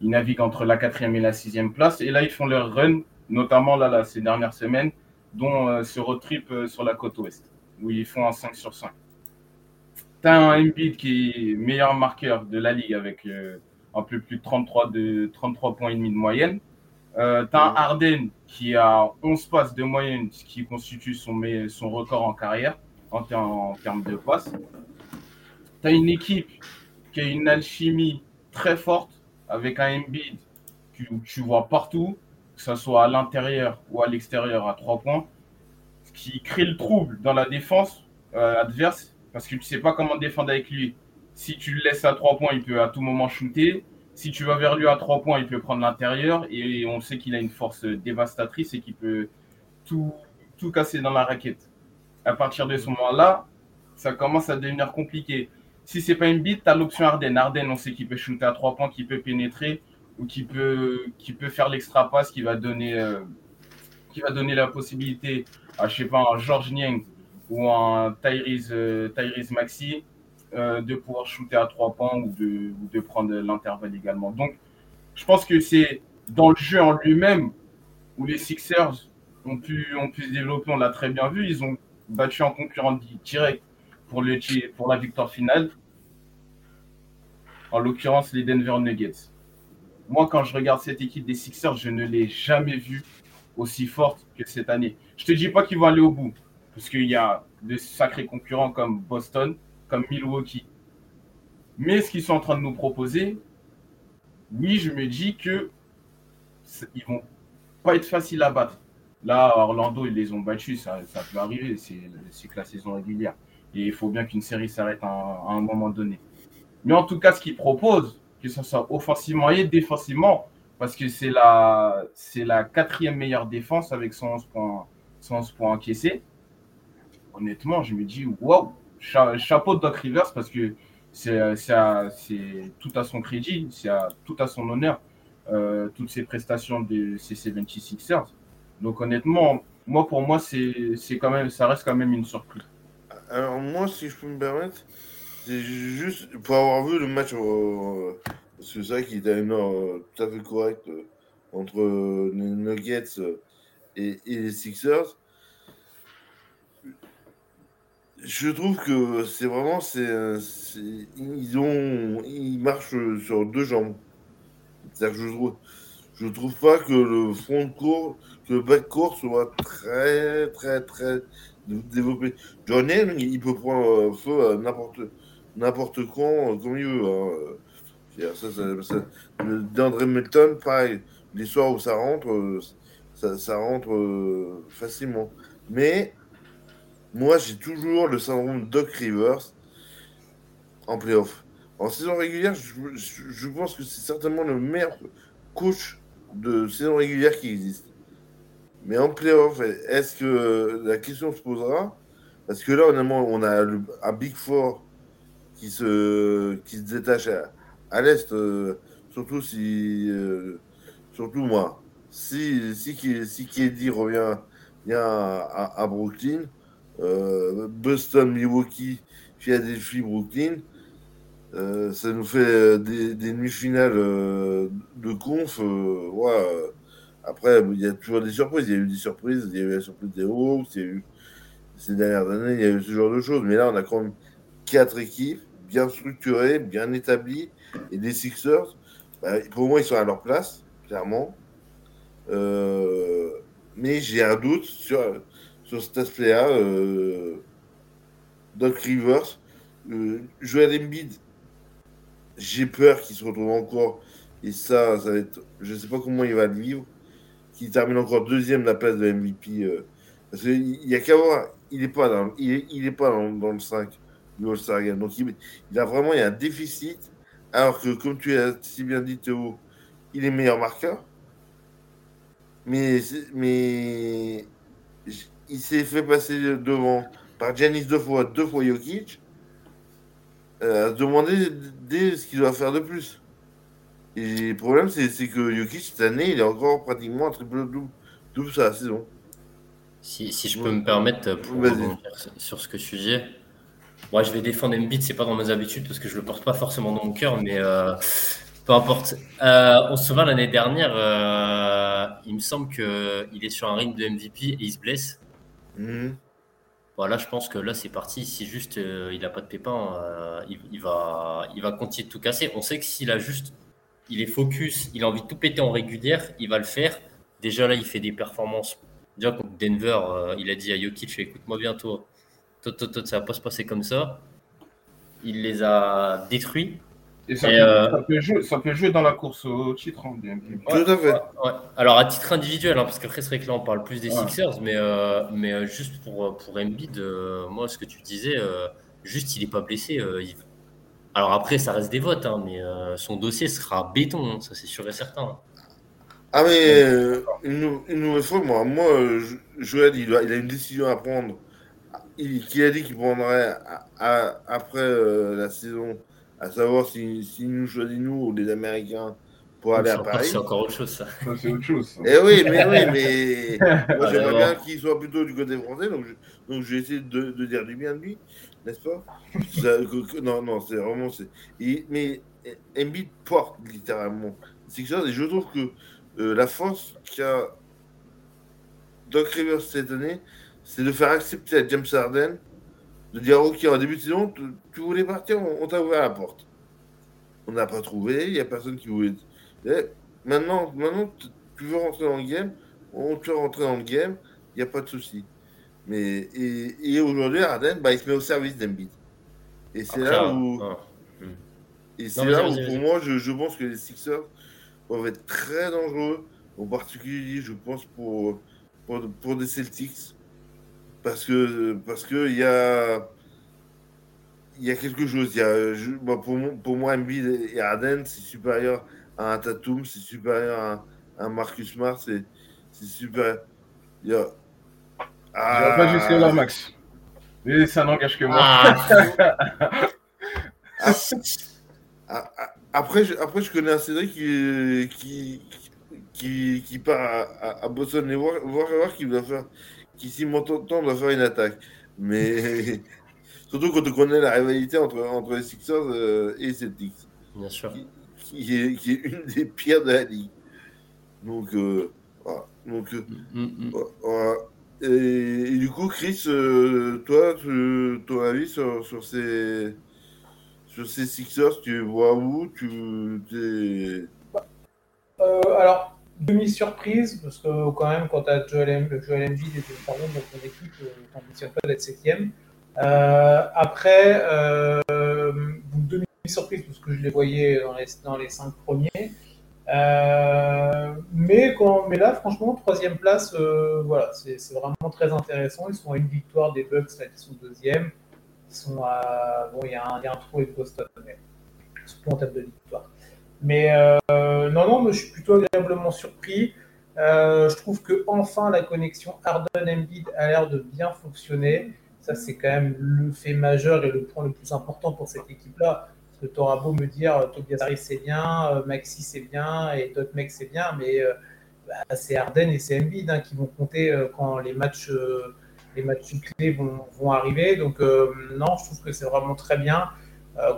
ils, naviguent entre la quatrième et la sixième place, et là ils font leur run, notamment là, ces dernières semaines, dont euh, ce road trip sur la côte ouest, où ils font un 5 sur 5. Tu as un Embiid qui est meilleur marqueur de la ligue avec un peu plus de 33, de 33 points et demi de moyenne. Euh, tu as un. Harden qui a 11 passes de moyenne, ce qui constitue son, son record en carrière en, ter- en termes de passes. Tu as une équipe qui a une alchimie très forte avec un Embiid que tu vois partout, que ce soit à l'intérieur ou à l'extérieur à 3 points, ce qui crée le trouble dans la défense euh, adverse parce que tu sais pas comment défendre avec lui. Si tu le laisses à 3 points, il peut à tout moment shooter. Si tu vas vers lui à 3 points, il peut prendre l'intérieur. Et on sait qu'il a une force dévastatrice et qu'il peut tout, tout casser dans la raquette. À partir de ce moment-là, ça commence à devenir compliqué. Si c'est pas une bite, tu as l'option Arden. Arden, on sait qu'il peut shooter à 3 points, qu'il peut pénétrer ou qu'il peut, peut faire l'extra passe qui va donner, euh, qui va donner la possibilité à, je sais pas, un George Niang ou un Tyrese, euh, Tyrese Maxi euh, de pouvoir shooter à 3 points ou de, de prendre l'intervalle également. Donc, je pense que c'est dans le jeu en lui-même où les Sixers ont pu, ont pu se développer. On l'a très bien vu. Ils ont battu un concurrent di- direct pour, le, pour la victoire finale. En l'occurrence, les Denver Nuggets. Moi, quand je regarde cette équipe des Sixers, je ne l'ai jamais vue aussi forte que cette année. Je te dis pas qu'ils vont aller au bout, parce qu'il y a de sacrés concurrents comme Boston, comme Milwaukee. Mais ce qu'ils sont en train de nous proposer, oui, je me dis que ils vont pas être faciles à battre. Là, Orlando, ils les ont battus, ça, peut arriver, c'est que la saison régulière. Et il faut bien qu'une série s'arrête à, un- moment donné. Mais en tout cas, ce qu'ils proposent, que ce soit offensivement et défensivement, parce que c'est la, quatrième meilleure défense avec 111 points, 111 points encaissés. Honnêtement, je me dis, waouh, cha- chapeau de Doc Rivers parce que c'est tout à son crédit, c'est tout à son honneur, euh, toutes ces prestations de ces 76ers. Donc honnêtement, moi pour moi, c'est quand même, ça reste quand même une surprise. Alors, moi, si je peux me permettre, c'est juste pour avoir vu le match, euh, parce que c'est vrai qu'il était euh, tout à fait correct euh, entre euh, les Nuggets et, et les Sixers. Je trouve que c'est vraiment, c'est, euh, c'est- ils ont, ils marchent sur deux jambes. C'est-à-dire je trouve, je trouve pas que le front de que le back court soit très, très, très développé. John Hill, il peut prendre euh, feu à n'importe n'importe quand, euh, comme il veut. hein. Ça, ça, ça- le DeAndre Melton, pareil. Les soirs où ça rentre, ça, rentre facilement. Mais moi, j'ai toujours le syndrome Doc Rivers en playoff. En saison régulière, je, pense que c'est certainement le meilleur coach de saison régulière qui existe. Mais en playoff, est-ce que la question se posera? Parce que là, honnêtement, on a un Big Four qui se, qui se détache à, l'Est, euh, surtout si. euh, surtout moi. Si, si, si KD revient à, Brooklyn, Boston, Milwaukee, Philadelphie, Brooklyn, euh, ça nous fait euh, des, des demi-finales euh, de conf. euh, euh, après, il y a toujours des surprises. Il y a eu des surprises. Il y a eu la surprise des Hawks. Il y a eu ces dernières années, il y a eu ce genre de choses. Mais là, on a quand même quatre équipes bien structurées, bien établies. Et les Sixers, bah, pour moi, ils sont à leur place, clairement. Euh, mais j'ai un doute sur, sur cet aspect-là. Euh, Doc Rivers, euh, Joel Embiid, j'ai peur qu'il se retrouve encore. Et ça, ça va être. Je ne sais pas comment il va le vivre. Qu'il termine encore deuxième la place de MVP. Euh, parce qu'il n'y a qu'à voir. Il n'est pas, dans, il il est pas dans, le 5 du All-Star Game. Donc il, il, a vraiment il un déficit. Alors que, comme tu as si bien dit, Théo, il est meilleur marqueur. Mais, mais il s'est fait passer devant par Giannis deux fois, deux fois Jokic, euh, à se demander ce qu'il doit faire de plus. Et le problème, c'est que Jokic, cette année, il est encore pratiquement un triple-double double la saison. Si, si je peux me permettre, pour sur ce que tu dis, moi je vais défendre Embiid, c'est pas dans mes habitudes parce que je le porte pas forcément dans mon cœur, mais euh, peu importe. Euh, on se souvient l'année dernière, il me semble qu'il est sur un ring de MVP et il se blesse. Mhm. Voilà, je pense que là, c'est parti. Si juste euh, il n'a pas de pépin, euh, il, va, il va continuer de tout casser. On sait que s'il a juste, il est focus, il a envie de tout péter en régulière, il va le faire. Déjà là, il fait des performances. Déjà contre Denver, euh, il a dit à Jokic, écoute-moi bientôt, toi, toi, toi, ça va pas se passer comme ça. Il les a détruits. Et ça, peut, jouer, dans la course au titre. Hein, Tout à fait. Alors, à titre individuel, hein, parce qu'après, c'est vrai que là, on parle plus des Sixers, mais, euh, mais euh, juste pour, pour Embiid, euh, moi, ce que tu disais, juste, il n'est pas blessé. Alors, après, ça reste des votes, hein, mais son dossier sera béton, ça, c'est sûr et certain. Ah, mais une, nouvelle fois, moi, moi Joël, il, il a une décision à prendre. Il, qui a dit qu'il prendrait après la saison à savoir si, si nous choisit nous ou les Américains pour aller à Paris. C'est encore autre chose, ça. c'est autre chose. Eh oui, mais oui, *laughs* mais moi j'aimerais bien qu'il soit plutôt du côté français, donc je, donc j'ai essayé de, de, dire du bien de lui, n'est-ce pas? *laughs* Non, non, c'est vraiment. mais Embiid porte littéralement C'est ça, et je trouve que euh, la force qu'a Doc Rivers cette année, c'est de faire accepter à James Harden de dire ok en début de saison tu, voulais partir on, t'a ouvert la porte. On n'a pas trouvé il n'y a personne qui voulait eh, maintenant maintenant tu veux rentrer dans le game on te fait rentrer dans le game il n'y a pas de souci. Mais et, aujourd'hui Arden bah, il se met au service d'Embiid. Et c'est là où et c'est là où pour moi je, je, pense que les Sixers vont être très dangereux en particulier je pense pour, pour, pour des Celtics parce que parce que il y a il y a quelque chose. Il y a, pour, pour moi, Embiid et Arden, c'est supérieur à un Tatum, c'est supérieur à un, Marcus Smart, c'est supérieur. Il y a... Ah... pas jusqu'à là, Max. Mais ça n'engage que moi. Ah. *laughs* Après, je, après, je connais un Cédric qui, qui, qui, qui part à, à, Boston et voir, voir, voir qu'il va faire qui, si m'entend, doit faire une attaque. Mais *laughs* surtout quand on connaît la rivalité entre, entre les Sixers euh, et Celtics. Bien sûr. Qui, est, qui, est, une des pires de la ligue. Donc, euh, voilà. Donc, euh, mm, mm, mm. voilà. Et, du coup, Chris, toi, tu, ton avis sur, sur, ces, sur ces Sixers, tu vois où tu, Alors, demi-surprise, parce que quand même, quand tu as Joel, Joel Embiid et Harden dans ton équipe, euh, n'ambitionnes pas d'être septième. Euh, après, euh, demi-surprise, parce que je les voyais dans les, dans les cinq premiers. Euh, mais, mais là, franchement, troisième place, voilà, c'est vraiment très intéressant. Ils sont à une victoire des Bucks, là, qui sont deuxième. Ils sont à, bon, il y, y a un trou avec Boston, mais surtout en table de victoire. Mais euh, non, non, mais je suis plutôt agréablement surpris. Euh, je trouve que enfin la connexion Harden-Embiid a l'air de bien fonctionner. Ça, c'est quand même le fait majeur et le point le plus important pour cette équipe-là. Parce que tu beau me dire Tobias Harris c'est bien, euh, Maxi c'est bien et d'autres mecs c'est bien, mais bah, c'est Harden et c'est Embiid hein, qui vont compter quand les matchs, les matchs clés vont, vont arriver. Donc non, je trouve que c'est vraiment très bien.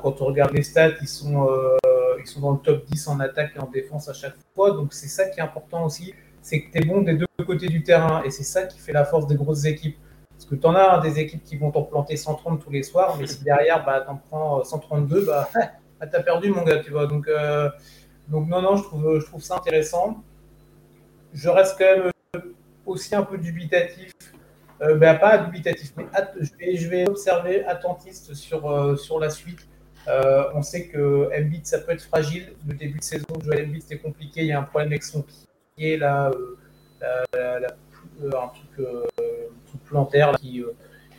quand on regarde les stats, ils sont ils sont dans le top 10 en attaque et en défense à chaque fois. Donc c'est ça qui est important aussi, c'est que tu es bon des deux côtés du terrain. Et c'est ça qui fait la force des grosses équipes. Parce que tu en as des équipes qui vont t'en planter 130 tous les soirs, mais si derrière, bah, tu en prends 132, bah, *laughs* bah tu as perdu, mon gars, tu vois. Donc, euh, non, non, je trouve, ça intéressant. Je reste quand même aussi un peu dubitatif euh, bah, pas dubitatif, mais je, vais, observer attentiste euh, sur la suite. Euh, on sait que Embiid, ça peut être fragile. Le début de saison, Joel Embiid, c'était compliqué. Il y a un problème avec son pied, là, un truc, plantaire qui,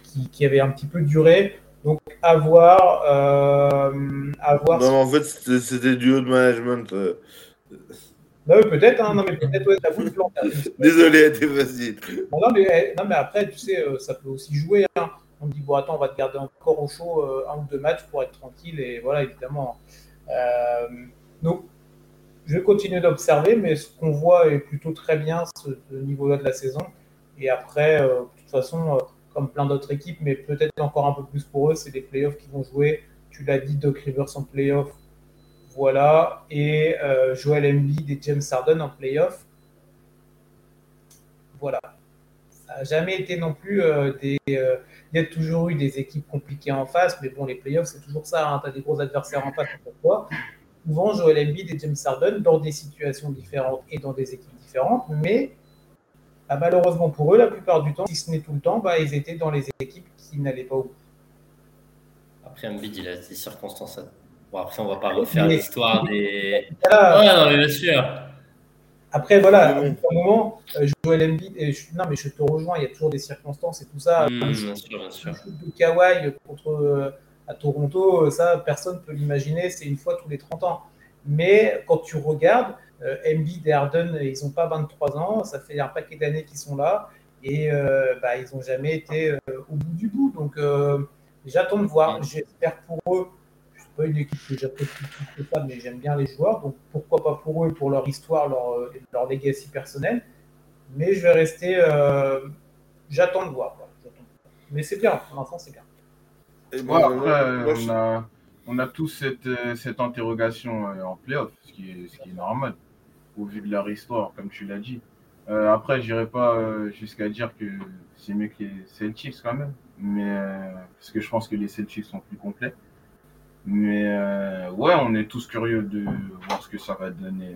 qui, qui, avait un petit peu duré. Donc, à voir. à voir non, en fait, c'était du haut de management. Bah oui, peut-être, hein. non, mais peut-être, ouais, voulu planter. *laughs* Désolé, c'était facile. non, mais, eh, non, mais après, tu sais, euh, ça peut aussi jouer. Hein. On dit, bon, attends, on va te garder encore au chaud euh, un ou deux matchs pour être tranquille, et voilà, évidemment. Euh, donc, je vais continuer d'observer, mais ce qu'on voit est plutôt très bien, ce, niveau-là de la saison. Et après, de toute façon, comme plein d'autres équipes, mais peut-être encore un peu plus pour eux, c'est des playoffs qui vont jouer. Tu l'as dit, Doc Rivers en playoffs voilà. Et euh, Joel Embiid et James Harden en playoff. Voilà. Ça n'a jamais été non plus euh, des. Il y a toujours eu des équipes compliquées en face, mais bon, les playoffs, c'est toujours ça. Hein. Tu as des gros adversaires en face pour Souvent, Joel Embiid et James Harden dans des situations différentes et dans des équipes différentes, mais bah, malheureusement pour eux, la plupart du temps, si ce n'est tout le temps, bah, ils étaient dans les équipes qui n'allaient pas au bout. Après, Embiid, il a des circonstances Bon, après, on va pas refaire l'histoire des. Ouais, non, mais bien sûr. Après, voilà, à un moment, euh, Joel Embiid, et je, non, mais je te rejoins, il y a toujours des circonstances et tout ça. Mmh, bien sûr, bien sûr. de Kawhi contre, euh, à Toronto, ça, personne ne peut l'imaginer, c'est une fois tous les 30 ans. Mais quand tu regardes, euh, Embiid et Harden, ils n'ont pas 23 ans, ça fait un paquet d'années qu'ils sont là, et bah, ils n'ont jamais été au bout du bout. Donc, j'attends de voir. Mmh. J'espère pour eux pas une équipe que j'apprécie plus que ça, mais j'aime bien les joueurs. Donc pourquoi pas pour eux, pour leur histoire, leur, leur legacy personnel. Mais je vais rester. Euh, j'attends de voir. Mais c'est bien, pour l'instant, c'est bien. Et après, on, a, on a tous cette, euh, cette interrogation euh, en playoff, ce qui, est, ce qui est normal, au vu de leur histoire, comme tu l'as dit. après, je n'irai pas jusqu'à dire que c'est mieux que les Celtics quand même, mais parce que je pense que les Celtics sont plus complets. Mais euh, ouais, on est tous curieux de voir ce que ça va donner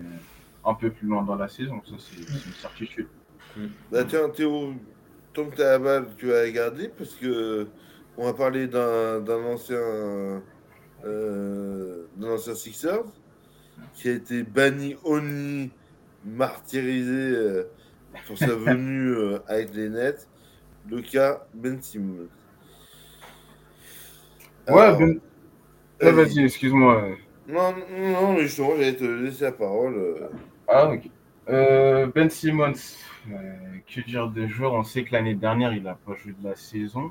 un peu plus loin dans la saison. Ça, c'est une certitude. Bah tiens, Théo, tant que tu as la balle, tu vas regarder parce que on va parler d'un ancien, euh, ancien Sixers qui a été banni, Oni, martyrisé euh, pour sa *laughs* venue euh, avec les Nets, le cas Ben Simmons. Ouais, Ben, vas-y, excuse-moi. Non, non, mais justement, j'allais te laisser la parole. Euh. Ah, ok. Euh, ben Simmons, euh, que dire de joueur On sait que l'année dernière, il n'a pas joué de la saison,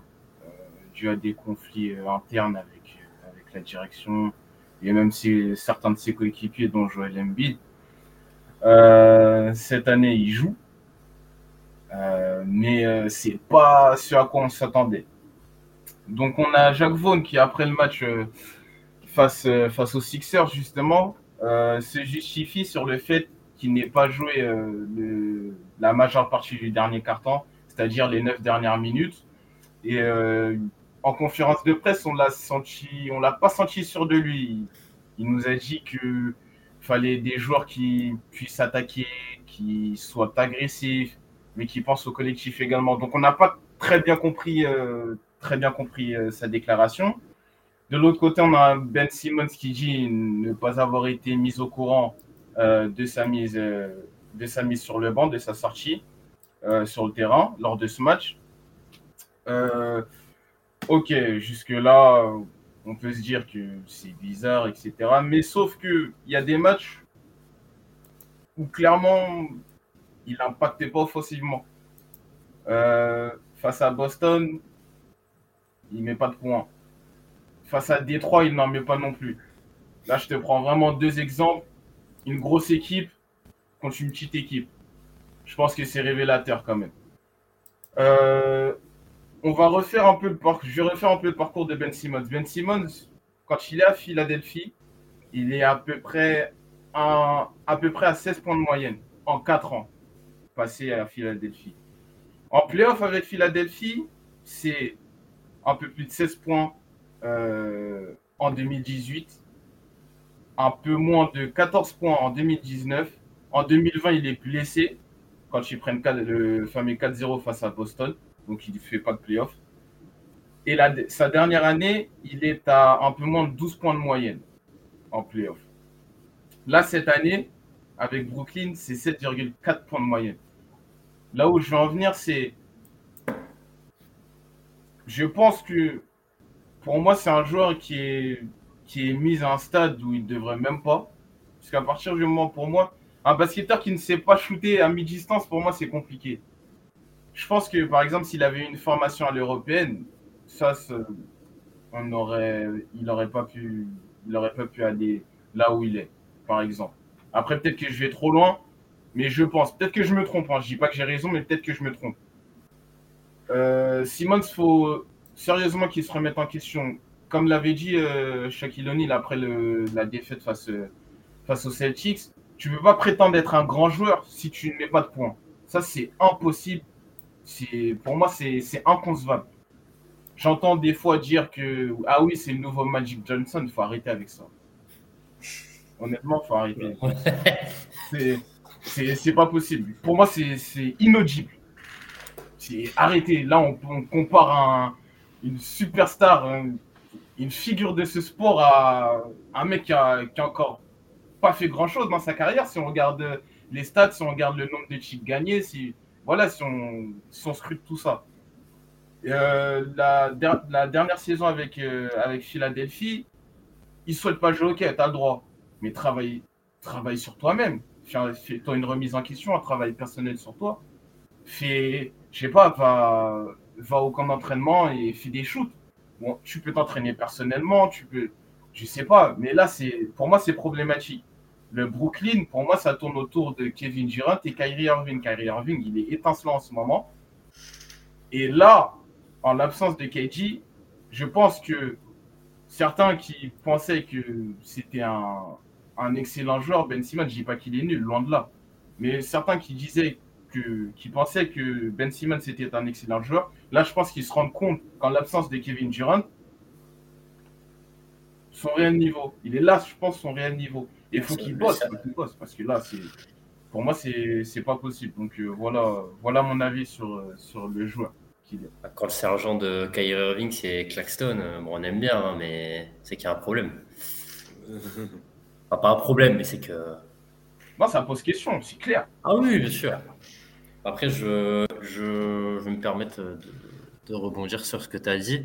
dû à des conflits internes avec, avec la direction et même si certains de ses coéquipiers, dont Joel Embiid. cette année, il joue, mais c'est pas ce à quoi on s'attendait. Donc, on a Jacques Vaughan qui, après le match, face, euh, face aux Sixers, justement, euh, se justifie sur le fait qu'il n'ait pas joué euh, la majeure partie du dernier carton, c'est-à-dire les neuf dernières minutes. Et en conférence de presse, on l'a senti, on l'a pas senti sûr de lui. Il nous a dit que fallait des joueurs qui puissent attaquer, qui soient agressifs, mais qui pensent au collectif également. Donc on n'a pas très bien compris, très bien compris sa déclaration. De l'autre côté, on a Ben Simmons qui dit ne pas avoir été mis au courant euh, de, sa mise, euh, de sa mise sur le banc, de sa sortie euh, sur le terrain lors de ce match. ok, jusque-là, on peut se dire que c'est bizarre, etc. Mais sauf qu'il y a des matchs où clairement, il n'impactait pas offensivement. face à Boston, il ne met pas de points Face à Détroit, il n'en met pas non plus. Là, je te prends vraiment deux exemples. Une grosse équipe contre une petite équipe. Je pense que c'est révélateur quand même. Euh, on va refaire un peu le parcours. Je vais refaire un peu le parcours de Ben Simmons. Ben Simmons, quand il est à Philadelphie, il est à peu près à, à peu près à 16 points de moyenne en 4 ans passé à Philadelphie. En playoff avec Philadelphie, c'est un peu plus de 16 points en 2018, un peu moins de 14 points en 2019. En 2020, il est blessé quand ils prennent le fameux 4-0 face à Boston. donc il ne fait pas de playoff. Et sa dernière année, il est à un peu moins de 12 points de moyenne en playoff. Là, cette année, avec Brooklyn, c'est 7,4 points de moyenne. Là où je veux en venir, c'est. Je pense que pour moi, c'est un joueur qui est, qui est mis à un stade où il ne devrait même pas. Parce qu'à partir du moment, pour moi, un basketteur qui ne sait pas shooter à mi-distance, pour moi, c'est compliqué. Je pense que, par exemple, s'il avait une formation à l'européenne, ça, on aurait, il n'aurait pas pu, il pas pu aller là où il est, par exemple. Après, peut-être que je vais trop loin, mais je pense. Peut-être que je me trompe. Hein. Je dis pas que j'ai raison, mais peut-être que je me trompe. Euh, Simmons, faut sérieusement qu'il se remette en question. Comme l'avait dit euh, Shaquille O'Neal après la défaite face, face aux Celtics, tu ne peux pas prétendre être un grand joueur si tu ne mets pas de points. Ça, c'est impossible. Pour moi, c'est inconcevable. J'entends des fois dire que ah oui, c'est le nouveau Magic Johnson, il faut arrêter avec ça. Honnêtement, il faut arrêter. *laughs* c'est pas possible. Pour moi, c'est inaudible. C'est arrêter. Là, on, compare un, une superstar, une figure de ce sport à un mec qui a, qui encore pas fait grand chose dans sa carrière. Si on regarde les stats, si on regarde le nombre de chips gagnés, si, voilà, si on, scrute tout ça. Euh, la, dernière saison avec, euh, avec Philadelphie, il ne souhaite pas jouer, ok, tu as le droit. Mais travaille, travaille sur toi-même. Fais-toi une remise en question, un travail personnel sur toi. Fais, je sais pas, va, va au camp d'entraînement et fais des shoots. Bon, tu peux t'entraîner personnellement, tu peux, je sais pas, mais là, c'est, pour moi, c'est problématique. Le Brooklyn, pour moi, ça tourne autour de Kevin Durant et Kyrie Irving. Kyrie Irving, il est étincelant en ce moment. Et là, en l'absence de KG, je pense que certains qui pensaient que c'était un, excellent joueur, Ben Simmons, je dis pas qu'il est nul, loin de là. Mais certains qui disaient que, qui pensaient que Ben Simmons était un excellent joueur, là, je pense qu'ils se rendent compte qu'en l'absence de Kevin Durant, son réel niveau, il est là, je pense, son réel niveau. Et il faut qu'il bosse, bosse, parce que là, c'est, pour moi, c'est, c'est pas possible. Donc euh, voilà, voilà mon avis sur, sur le joueur. Bah, quand le sergent de Kyrie Irving, c'est Claxton, euh, bon, on aime bien, hein, mais c'est qu'il y a un problème. *laughs* pas un problème, mais c'est que. Non, ça pose question, c'est clair. Ah oui, bien sûr. Après, je, je, vais me permettre de, rebondir sur ce que tu as dit.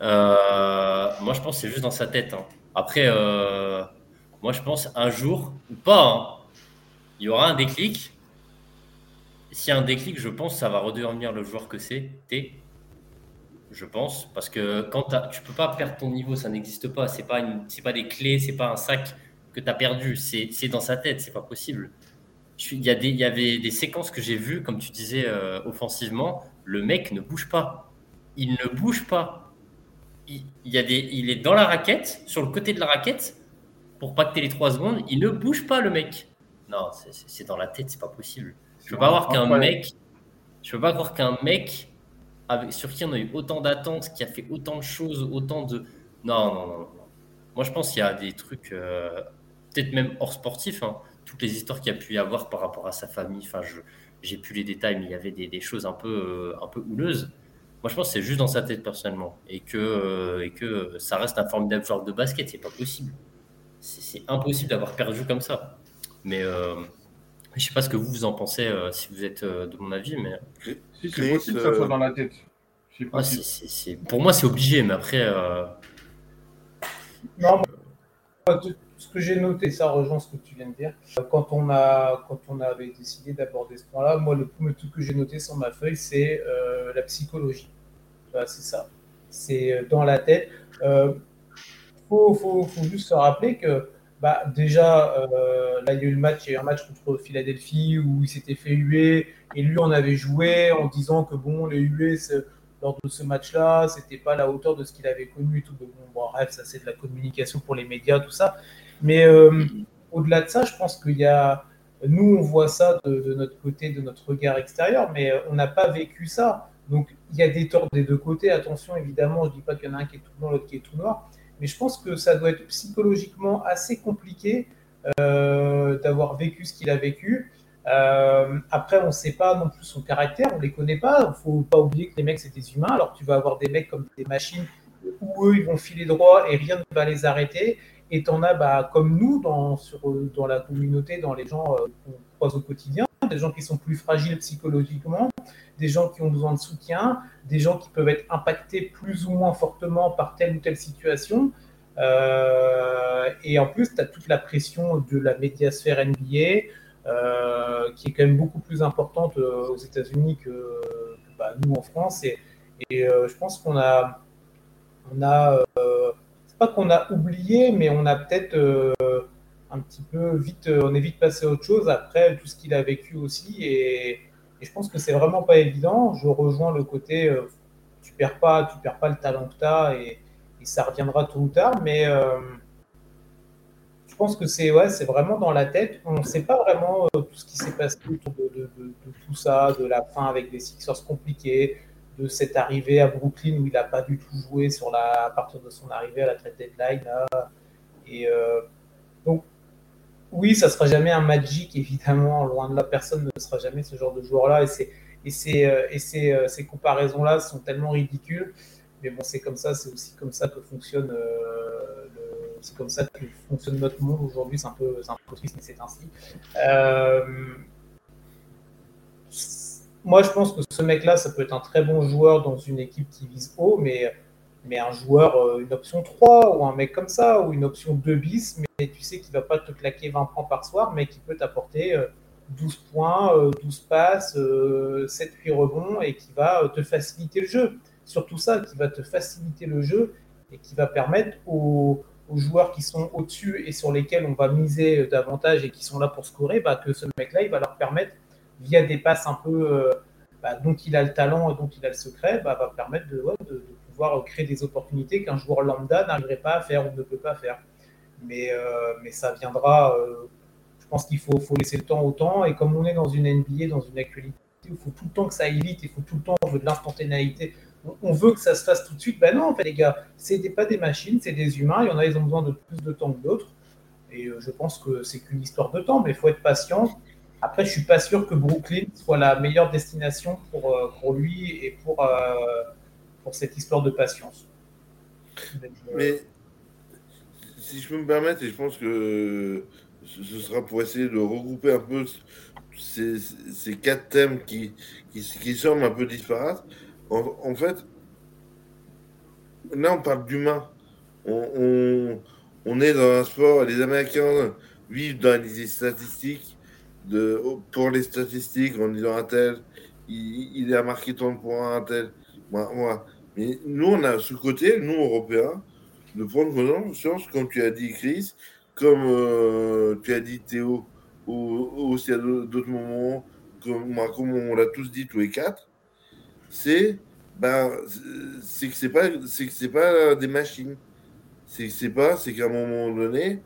Euh, moi, je pense que c'est juste dans sa tête. Hein. Après, euh, moi, je pense un jour, ou pas, hein, il y aura un déclic s'il y a un déclic, je pense que ça va redevenir le joueur que c'est. T. Je pense. Parce que quand tu peux pas perdre ton niveau, ça n'existe pas. Ce n'est pas, pas des clés, c'est pas un sac que tu as perdu. C'est dans sa tête, c'est pas possible. Il y, a des, il y avait des séquences que j'ai vues, comme tu disais, euh, offensivement. Le mec ne bouge pas. Il ne bouge pas. Il, y a des, il est dans la raquette, sur le côté de la raquette, pour pacter les trois secondes. Il ne bouge pas, le mec. Non, c'est dans la tête, c'est pas possible. Je peux pas voir qu'un mec, je peux pas croire qu'un mec avec, sur qui on a eu autant d'attentes, qui a fait autant de choses, autant de. Non, non, non. Moi, je pense qu'il y a des trucs, euh, peut-être même hors sportif, hein. Toutes les histoires qu'il y a pu y avoir par rapport à sa famille. Enfin, je j'ai plus les détails, mais il y avait des, des choses un peu, euh, un peu houleuses. Moi, je pense que c'est juste dans sa tête personnellement et que, euh, et que ça reste un formidable joueur de basket. C'est pas possible. C'est impossible d'avoir perdu comme ça. Mais je sais pas ce que vous, vous en pensez, euh, si vous êtes euh, de mon avis, mais. Si, c'est possible que ça soit dans la tête. Pour moi, c'est obligé, mais après. Euh, non, ce que j'ai noté, ça rejoint ce que tu viens de dire. Quand on, a, quand on avait décidé d'aborder ce point-là, moi, le premier truc que j'ai noté sur ma feuille, c'est la psychologie. c'est ça. C'est dans la tête. Il faut, faut, juste se rappeler que bah, déjà, euh, là, il y a eu le match, un match contre Philadelphie où il s'était fait huer et lui en avait joué en disant que bon, les huées lors de ce match-là, c'était pas à la hauteur de ce qu'il avait connu tout. Bon, bref, ça c'est de la communication pour les médias, tout ça. Mais euh, au-delà de ça, je pense qu'il y a, nous, on voit ça de, notre côté, de notre regard extérieur, mais euh, on n'a pas vécu ça. Donc, il y a des torts des deux côtés. Attention, évidemment, je dis pas qu'il y en a un qui est tout blanc, l'autre qui est tout noir mais je pense que ça doit être psychologiquement assez compliqué euh, d'avoir vécu ce qu'il a vécu. Après, on ne sait pas non plus son caractère, on ne les connaît pas. Il ne faut pas oublier que les mecs, c'est des humains. Alors, tu vas avoir des mecs comme des machines où eux, ils vont filer droit et rien ne va les arrêter. Et tu en as, bah, comme nous, dans, sur, dans la communauté, dans les gens euh, qu'on croise au quotidien, des gens qui sont plus fragiles psychologiquement, des gens qui ont besoin de soutien, des gens qui peuvent être impactés plus ou moins fortement par telle ou telle situation. Euh, et en plus, tu as toute la pression de la médiasphère NBA, euh, qui est quand même beaucoup plus importante euh, aux États-Unis que, bah, nous en France. Et, et je pense qu'on a, on a pas qu'on a oublié, mais on a peut-être un petit peu vite, on est vite passé à autre chose après tout ce qu'il a vécu aussi. Et, je pense que c'est vraiment pas évident. Je rejoins le côté, tu perds pas, tu perds pas le talent que tu as et, ça reviendra tôt ou tard. Mais je pense que c'est ouais, c'est vraiment dans la tête. On ne sait pas vraiment euh, tout ce qui s'est passé autour de, tout ça, de la fin avec des Sixers compliqués, de cette arrivée à Brooklyn où il n'a pas du tout joué sur la, à partir de son arrivée à la trade deadline. Et euh, donc, oui, ça ne sera jamais un Magic, évidemment. Loin de là, personne ne sera jamais ce genre de joueur-là. Et, et, ces, euh, et ces, ces comparaisons-là sont tellement ridicules. Mais bon, c'est comme ça, c'est aussi comme ça que fonctionne c'est comme ça que fonctionne notre monde aujourd'hui. C'est un, peu, un peu triste, mais c'est ainsi. Euh, moi, je pense que ce mec-là, ça peut être un très bon joueur dans une équipe qui vise haut, mais, mais un joueur, euh, une option 3, ou un mec comme ça, ou une option 2 bis, mais tu sais qu'il va pas te claquer 20 points par soir, mais qui peut t'apporter 12 euh, points, 12 passes, 7-8 rebonds, et qui va te faciliter le jeu. Surtout ça, qui va te faciliter le jeu et qui va permettre aux, aux joueurs qui sont au-dessus et sur lesquels on va miser davantage et qui sont là pour scorer, bah, que ce mec-là, il va leur permettre, via des passes un peu euh, bah, dont il a le talent et dont il a le secret, bah, va permettre de, pouvoir créer des opportunités qu'un joueur lambda n'arriverait pas à faire ou ne peut pas faire. Mais, euh, ça viendra, euh, je pense qu'il faut, laisser le temps au temps. Et comme on est dans une NBA, dans une actualité, il faut tout le temps que ça aille vite, il faut tout le temps de l'instantanéité on veut que ça se fasse tout de suite. Ben non, en fait, les gars, c'est pas des machines, c'est des humains. Il y en a, ils ont besoin de plus de temps que d'autres. Et euh, je pense que c'est qu'une histoire de temps, mais il faut être patient. Après, je suis pas sûr que Brooklyn soit la meilleure destination pour, euh, pour lui et pour, euh, pour cette histoire de patience. Mais si je peux me permettre, et je pense que ce sera pour essayer de regrouper un peu ces, ces quatre thèmes qui, qui, qui semblent un peu disparates. En, fait, là, on parle d'humain. On, est dans un sport, les Américains vivent dans les statistiques. De, pour les statistiques, en disant un tel, il, a marqué tant de points, un tel. Moi, Mais nous, on a ce côté, nous, Européens, de prendre conscience, comme tu as dit, Chris, comme euh, tu as dit, Théo, ou, aussi à d'autres moments, comme, moi, on l'a tous dit tous les quatre, c'est ben, c'est que c'est pas pas des machines. C'est c'est qu'à un moment donné,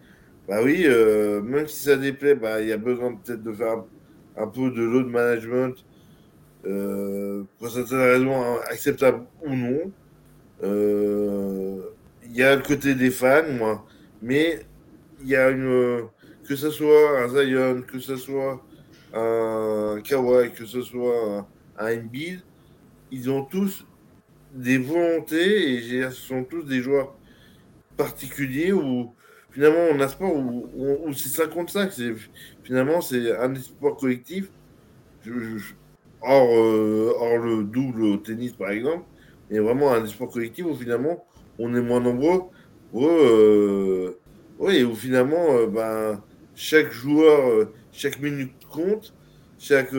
bah oui, euh, même si ça déplaît, bah il y a besoin peut-être de faire un, peu de load management euh, pour certaines raisons hein, acceptables ou non. Euh, il y a le côté des fans, moi, mais il y a une que ce soit un Zion, que ce soit un Kawhi, que ce soit un, un Embiid, ils ont tous des volontés et ce sont tous des joueurs particuliers où finalement on a sport où, où, c'est 55. Finalement, c'est un sport collectif. hors, euh, le double au tennis par exemple, mais vraiment un sport collectif où finalement on est moins nombreux. Où, euh, oui, où finalement euh, ben, chaque joueur, chaque minute compte, chaque,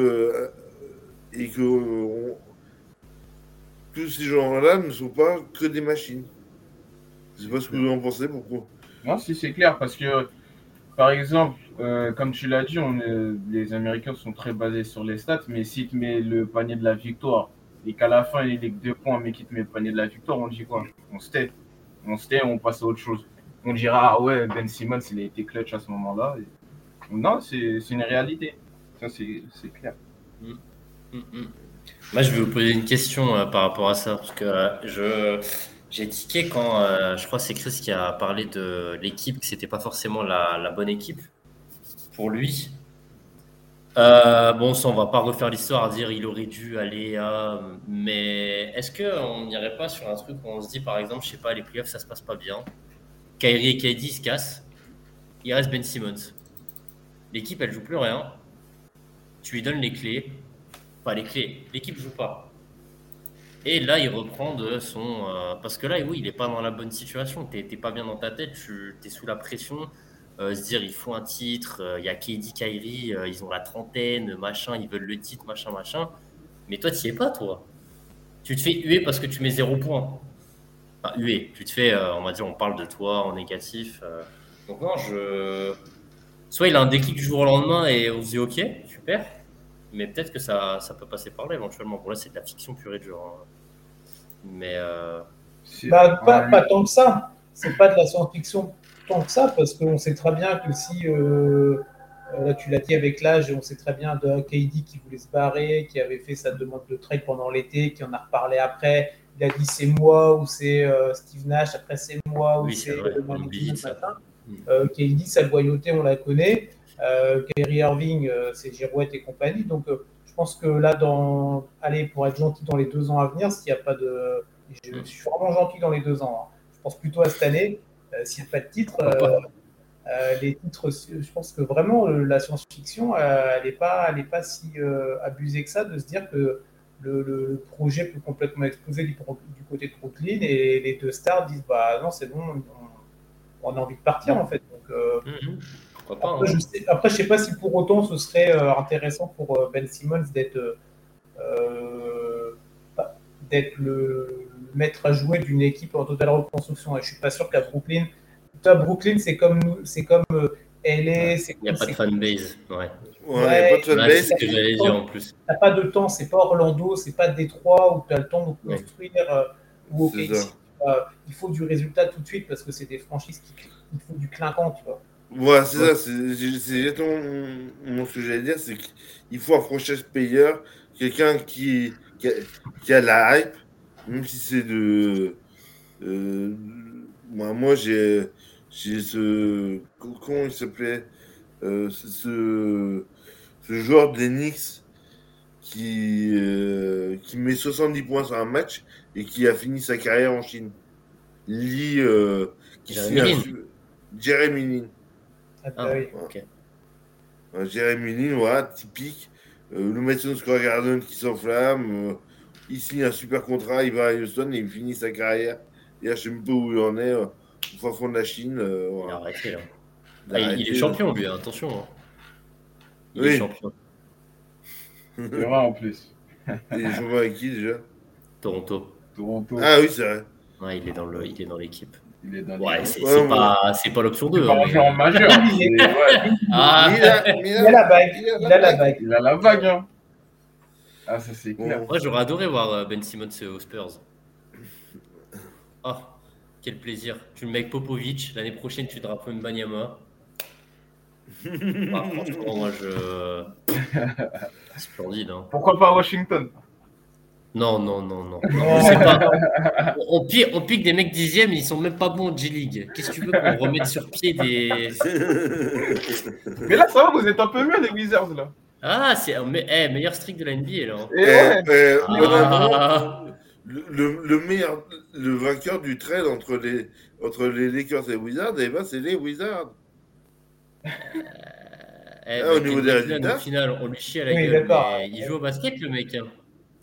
et que tous ces gens-là ne sont pas que des machines. Je sais pas ce que vous en pensez, pourquoi. Non, si c'est clair, parce que, par exemple, euh, comme tu l'as dit, on les Américains sont très basés sur les stats, mais si tu mets le panier de la victoire et qu'à la fin il est deux points, mais qu'il te met le panier de la victoire, on dit quoi? On se tait. On se tait, on passe à autre chose. On dira, ah ouais, Ben Simmons, il a été clutch à ce moment-là. Non, c'est une réalité. Ça, c'est clair. Mm. Mm, mm. Moi, je vais vous poser une question euh, par rapport à ça, parce que euh, je j'ai tiqué quand euh, je crois c'est Chris qui a parlé de l'équipe, que c'était pas forcément la, bonne équipe pour lui. Euh, bon, ça, on va pas refaire l'histoire à dire il aurait dû aller à. Mais est-ce qu'on n'irait pas sur un truc où on se dit, par exemple, je sais pas, les playoffs, ça se passe pas bien. Kyrie et KD se cassent. Il reste Ben Simmons. L'équipe, elle joue plus rien. Tu lui donnes les clés. Pas les clés. L'équipe joue pas. Et là, il reprend de son. euh, parce que là, oui, il est pas dans la bonne situation. T'es t'es pas bien dans ta tête. Tu es sous la pression. Euh, se dire, il faut un titre. euh, Il y a KD, Kyrie. euh, ils ont la trentaine, machin. Ils veulent le titre, machin, machin. Mais toi, tu es pas, toi. Tu te fais huer parce que tu mets zéro point. Enfin, huer. Tu te fais, on va dire, on parle de toi en négatif. Donc, non, je. Soit il a un déclic du jour au lendemain et on se dit, ok, super. Mais peut-être que ça, ça peut passer par là éventuellement. Bon, là, c'est de la fiction pure et dure. hein. Mais. euh, C'est- Bah, pas, tant que ça. C'est pas de la science-fiction tant que ça, parce qu'on sait très bien que si, euh, euh, là tu l'as dit avec l'âge, on sait très bien de KD qui voulait se barrer, qui avait fait sa demande de trade pendant l'été, qui en a reparlé après. Il a dit c'est moi ou c'est euh, Steve Nash, après c'est moi ou Oui, c'est. Mm. Euh, KD, sa loyauté, on la connaît. Euh, Kyrie Irving, euh, c'est Girouette et compagnie. Donc, euh, pense que là, dans, allez, pour être gentil dans les deux ans à venir, s'il n'y a pas de. Je, suis vraiment gentil dans les deux ans. hein. Je pense plutôt à cette année, euh, s'il n'y a pas de titre. Euh, euh, les titres, je pense que vraiment, la science-fiction, elle n'est pas, elle est pas si abusée que ça de se dire que le, projet peut complètement exploser du, du côté de Brooklyn et les deux stars disent bah non, c'est bon, on, on a envie de partir en fait. Donc, mhm. Pourquoi pas après, hein. je sais, après, je sais pas si pour autant ce serait euh, intéressant pour euh, Ben Simmons d'être euh, d'être le, le maître à jouer d'une équipe en totale reconstruction. Et je suis pas sûr qu'à Brooklyn, toi, Brooklyn, c'est comme nous, c'est comme euh, LA, c'est Il n'y a pas de fanbase. Ouais. Ouais, Ouais. y a pas de fanbase. ce que j'allais dire en plus. T'as pas de temps, c'est pas Orlando, c'est pas Détroit où tu as le temps de construire ou il faut du résultat tout de suite parce que c'est des franchises qui il faut du clinquant, tu vois. Voilà, c'est Ouais. ça, c'est exactement mon- ce que j'allais dire, c'est qu'il faut un franchise payeur, quelqu'un qui, qui, a, qui a la hype, même si c'est de... euh, moi, moi j'ai ce... Comment il s'appelait euh, ce, ce joueur Knicks qui, euh, qui met 70 points sur un match et qui a fini sa carrière en Chine. Lee... euh, qui Jeremy Lin. Jeremy Lin. Ah, Ah, oui. ok. Un Jérémy Lin, voilà, typique. Euh, le Madison Square Garden qui s'enflamme. euh, il signe un super contrat, il va à Houston et il finit sa carrière. Et là, je sais même pas où il en est, euh, au fin fond de la Chine. euh, Il a voilà. arrêté là. Il a Ah, il, il est champion lui, attention. hein. Il Oui. est champion. C'est vrai en plus. Il est champion avec qui déjà? Toronto. Toronto, Ah oui, c'est vrai. Ouais, il est dans le, il est dans l'équipe. Il est dans Ouais, les- c'est Ouais, c'est ouais. pas, c'est pas l'option 2. *laughs* C'est pas un joueur majeur. c'est- ouais, Ah, il a, Il la bague, il a la bague. il a la vague. Hein. Ah, ça c'est Bon. clair. moi j'aurais adoré voir euh, Ben Simmons aux Spurs. Oh, quel plaisir. Tu le mets avec Popovic. L'année prochaine, tu drapes Mbanyama. *laughs* Ah, franchement, moi je. *laughs* Splendide, hein. Pourquoi pas Washington? Non, non, non, non. Non. C'est pas- On, pique, on pique des mecs dixièmes, ils sont même pas bons en G-League. Qu'est-ce que tu veux qu'on remette sur pied des. *laughs* Mais là, ça va, vous êtes un peu mieux, les Wizards, là. Ah, c'est un me- eh, meilleur streak de la NBA là. Et Eh, ouais, eh, Ah, le, le- le meilleur, le vainqueur du trade entre les, entre les Lakers et les Wizards, eh ben, c'est les Wizards. eh, Ah, au niveau des résultats Au final, on lui chie à la Oui, gueule. mais il joue au basket, le mec. hein.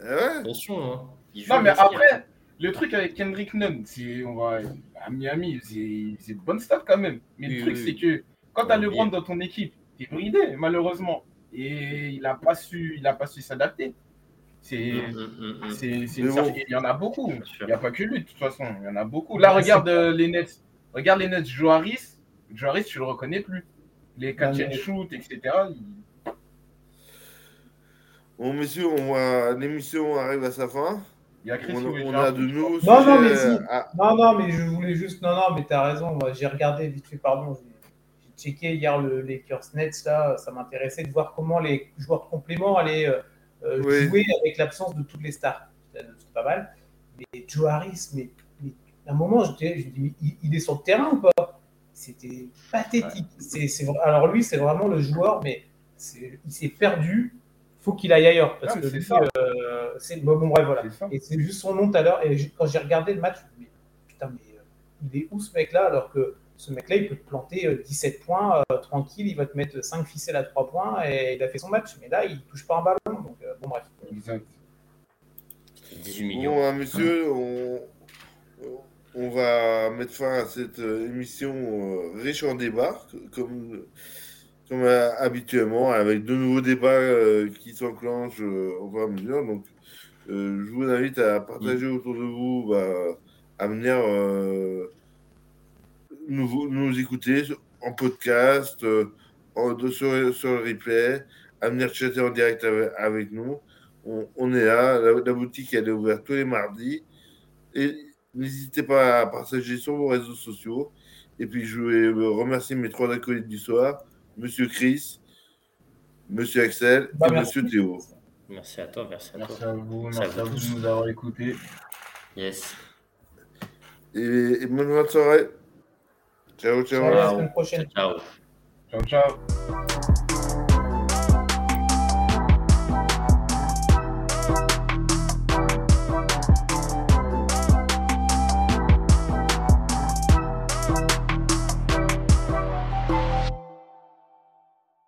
Ouais Attention. Hein. Il joue Non, mais après, le truc avec Kendrick Nunn, c'est on va à Miami, c'est de bonnes stats quand même. Mais Oui, le truc, oui, c'est que quand t'as va LeBron dans ton équipe, t'es bridé, malheureusement. Et il a pas su, il a pas su s'adapter. C'est une bon. certi- il y en a beaucoup. Il n'y a pas que lui, de toute façon. Il y en a beaucoup. Là, Ouais, regarde euh, les Nets. Regarde les Nets. Joe Harris. Joe Harris, tu le reconnais plus. Les catch Non, and shoot, etc. il- Bon, messieurs, on va... l'émission arrive à sa fin. Il y a Chris On, a de nouveaux Non, non, mais si. à- Non, non, mais je voulais juste. Non, non, mais t'as raison. moi, J'ai regardé vite fait, pardon. J'ai checké hier le Lakers Nets, là. Ça m'intéressait de voir comment les joueurs de complément allaient euh, euh, Oui. jouer avec l'absence de toutes les stars. C'est pas mal. Mais Joe Harris, mais, mais à un moment, j'étais- je dis, il, il est sur le terrain ou pas? C'était pathétique. C'est, alors lui, c'est vraiment le joueur, mais c'est- il s'est perdu, faut qu'il aille ailleurs. Parce Ah, que c'est lui, ça. euh, c'est bon, bon, bref, voilà. Et c'est juste son nom tout à l'heure. Et quand j'ai regardé le match, je me dis, putain, mais euh, il est où ce mec-là Alors que ce mec-là, il peut te planter euh, 17 points euh, tranquille, il va te mettre 5 ficelles à 3 points et il a fait son match. Mais là, il touche pas un ballon. Donc, euh, bon, bref. Exact. 18 millions. Bon, hein, monsieur, on, on va mettre fin à cette émission euh, riche en débats, comme, comme euh, habituellement, avec de nouveaux débats euh, qui s'enclenchent euh, au fur et à mesure. Donc, je vous invite à partager autour de vous, bah, à venir nous, nous écouter en podcast, en- sur, sur le replay, à venir chatter en direct avec, avec nous. On, on est là, la, la boutique elle est ouverte tous les mardis. Et n'hésitez pas à partager sur vos réseaux sociaux. Et puis je vais remercier mes trois acolytes du soir, Monsieur Chris, Monsieur Axel Bah, et merci. Monsieur Théo. Merci à toi, merci à Merci toi. à vous, merci à vous tous. de nous avoir écoutés. Yes. Et, et bonne soirée. Ciao, ciao. À la semaine prochaine. Ciao. Ciao, ciao.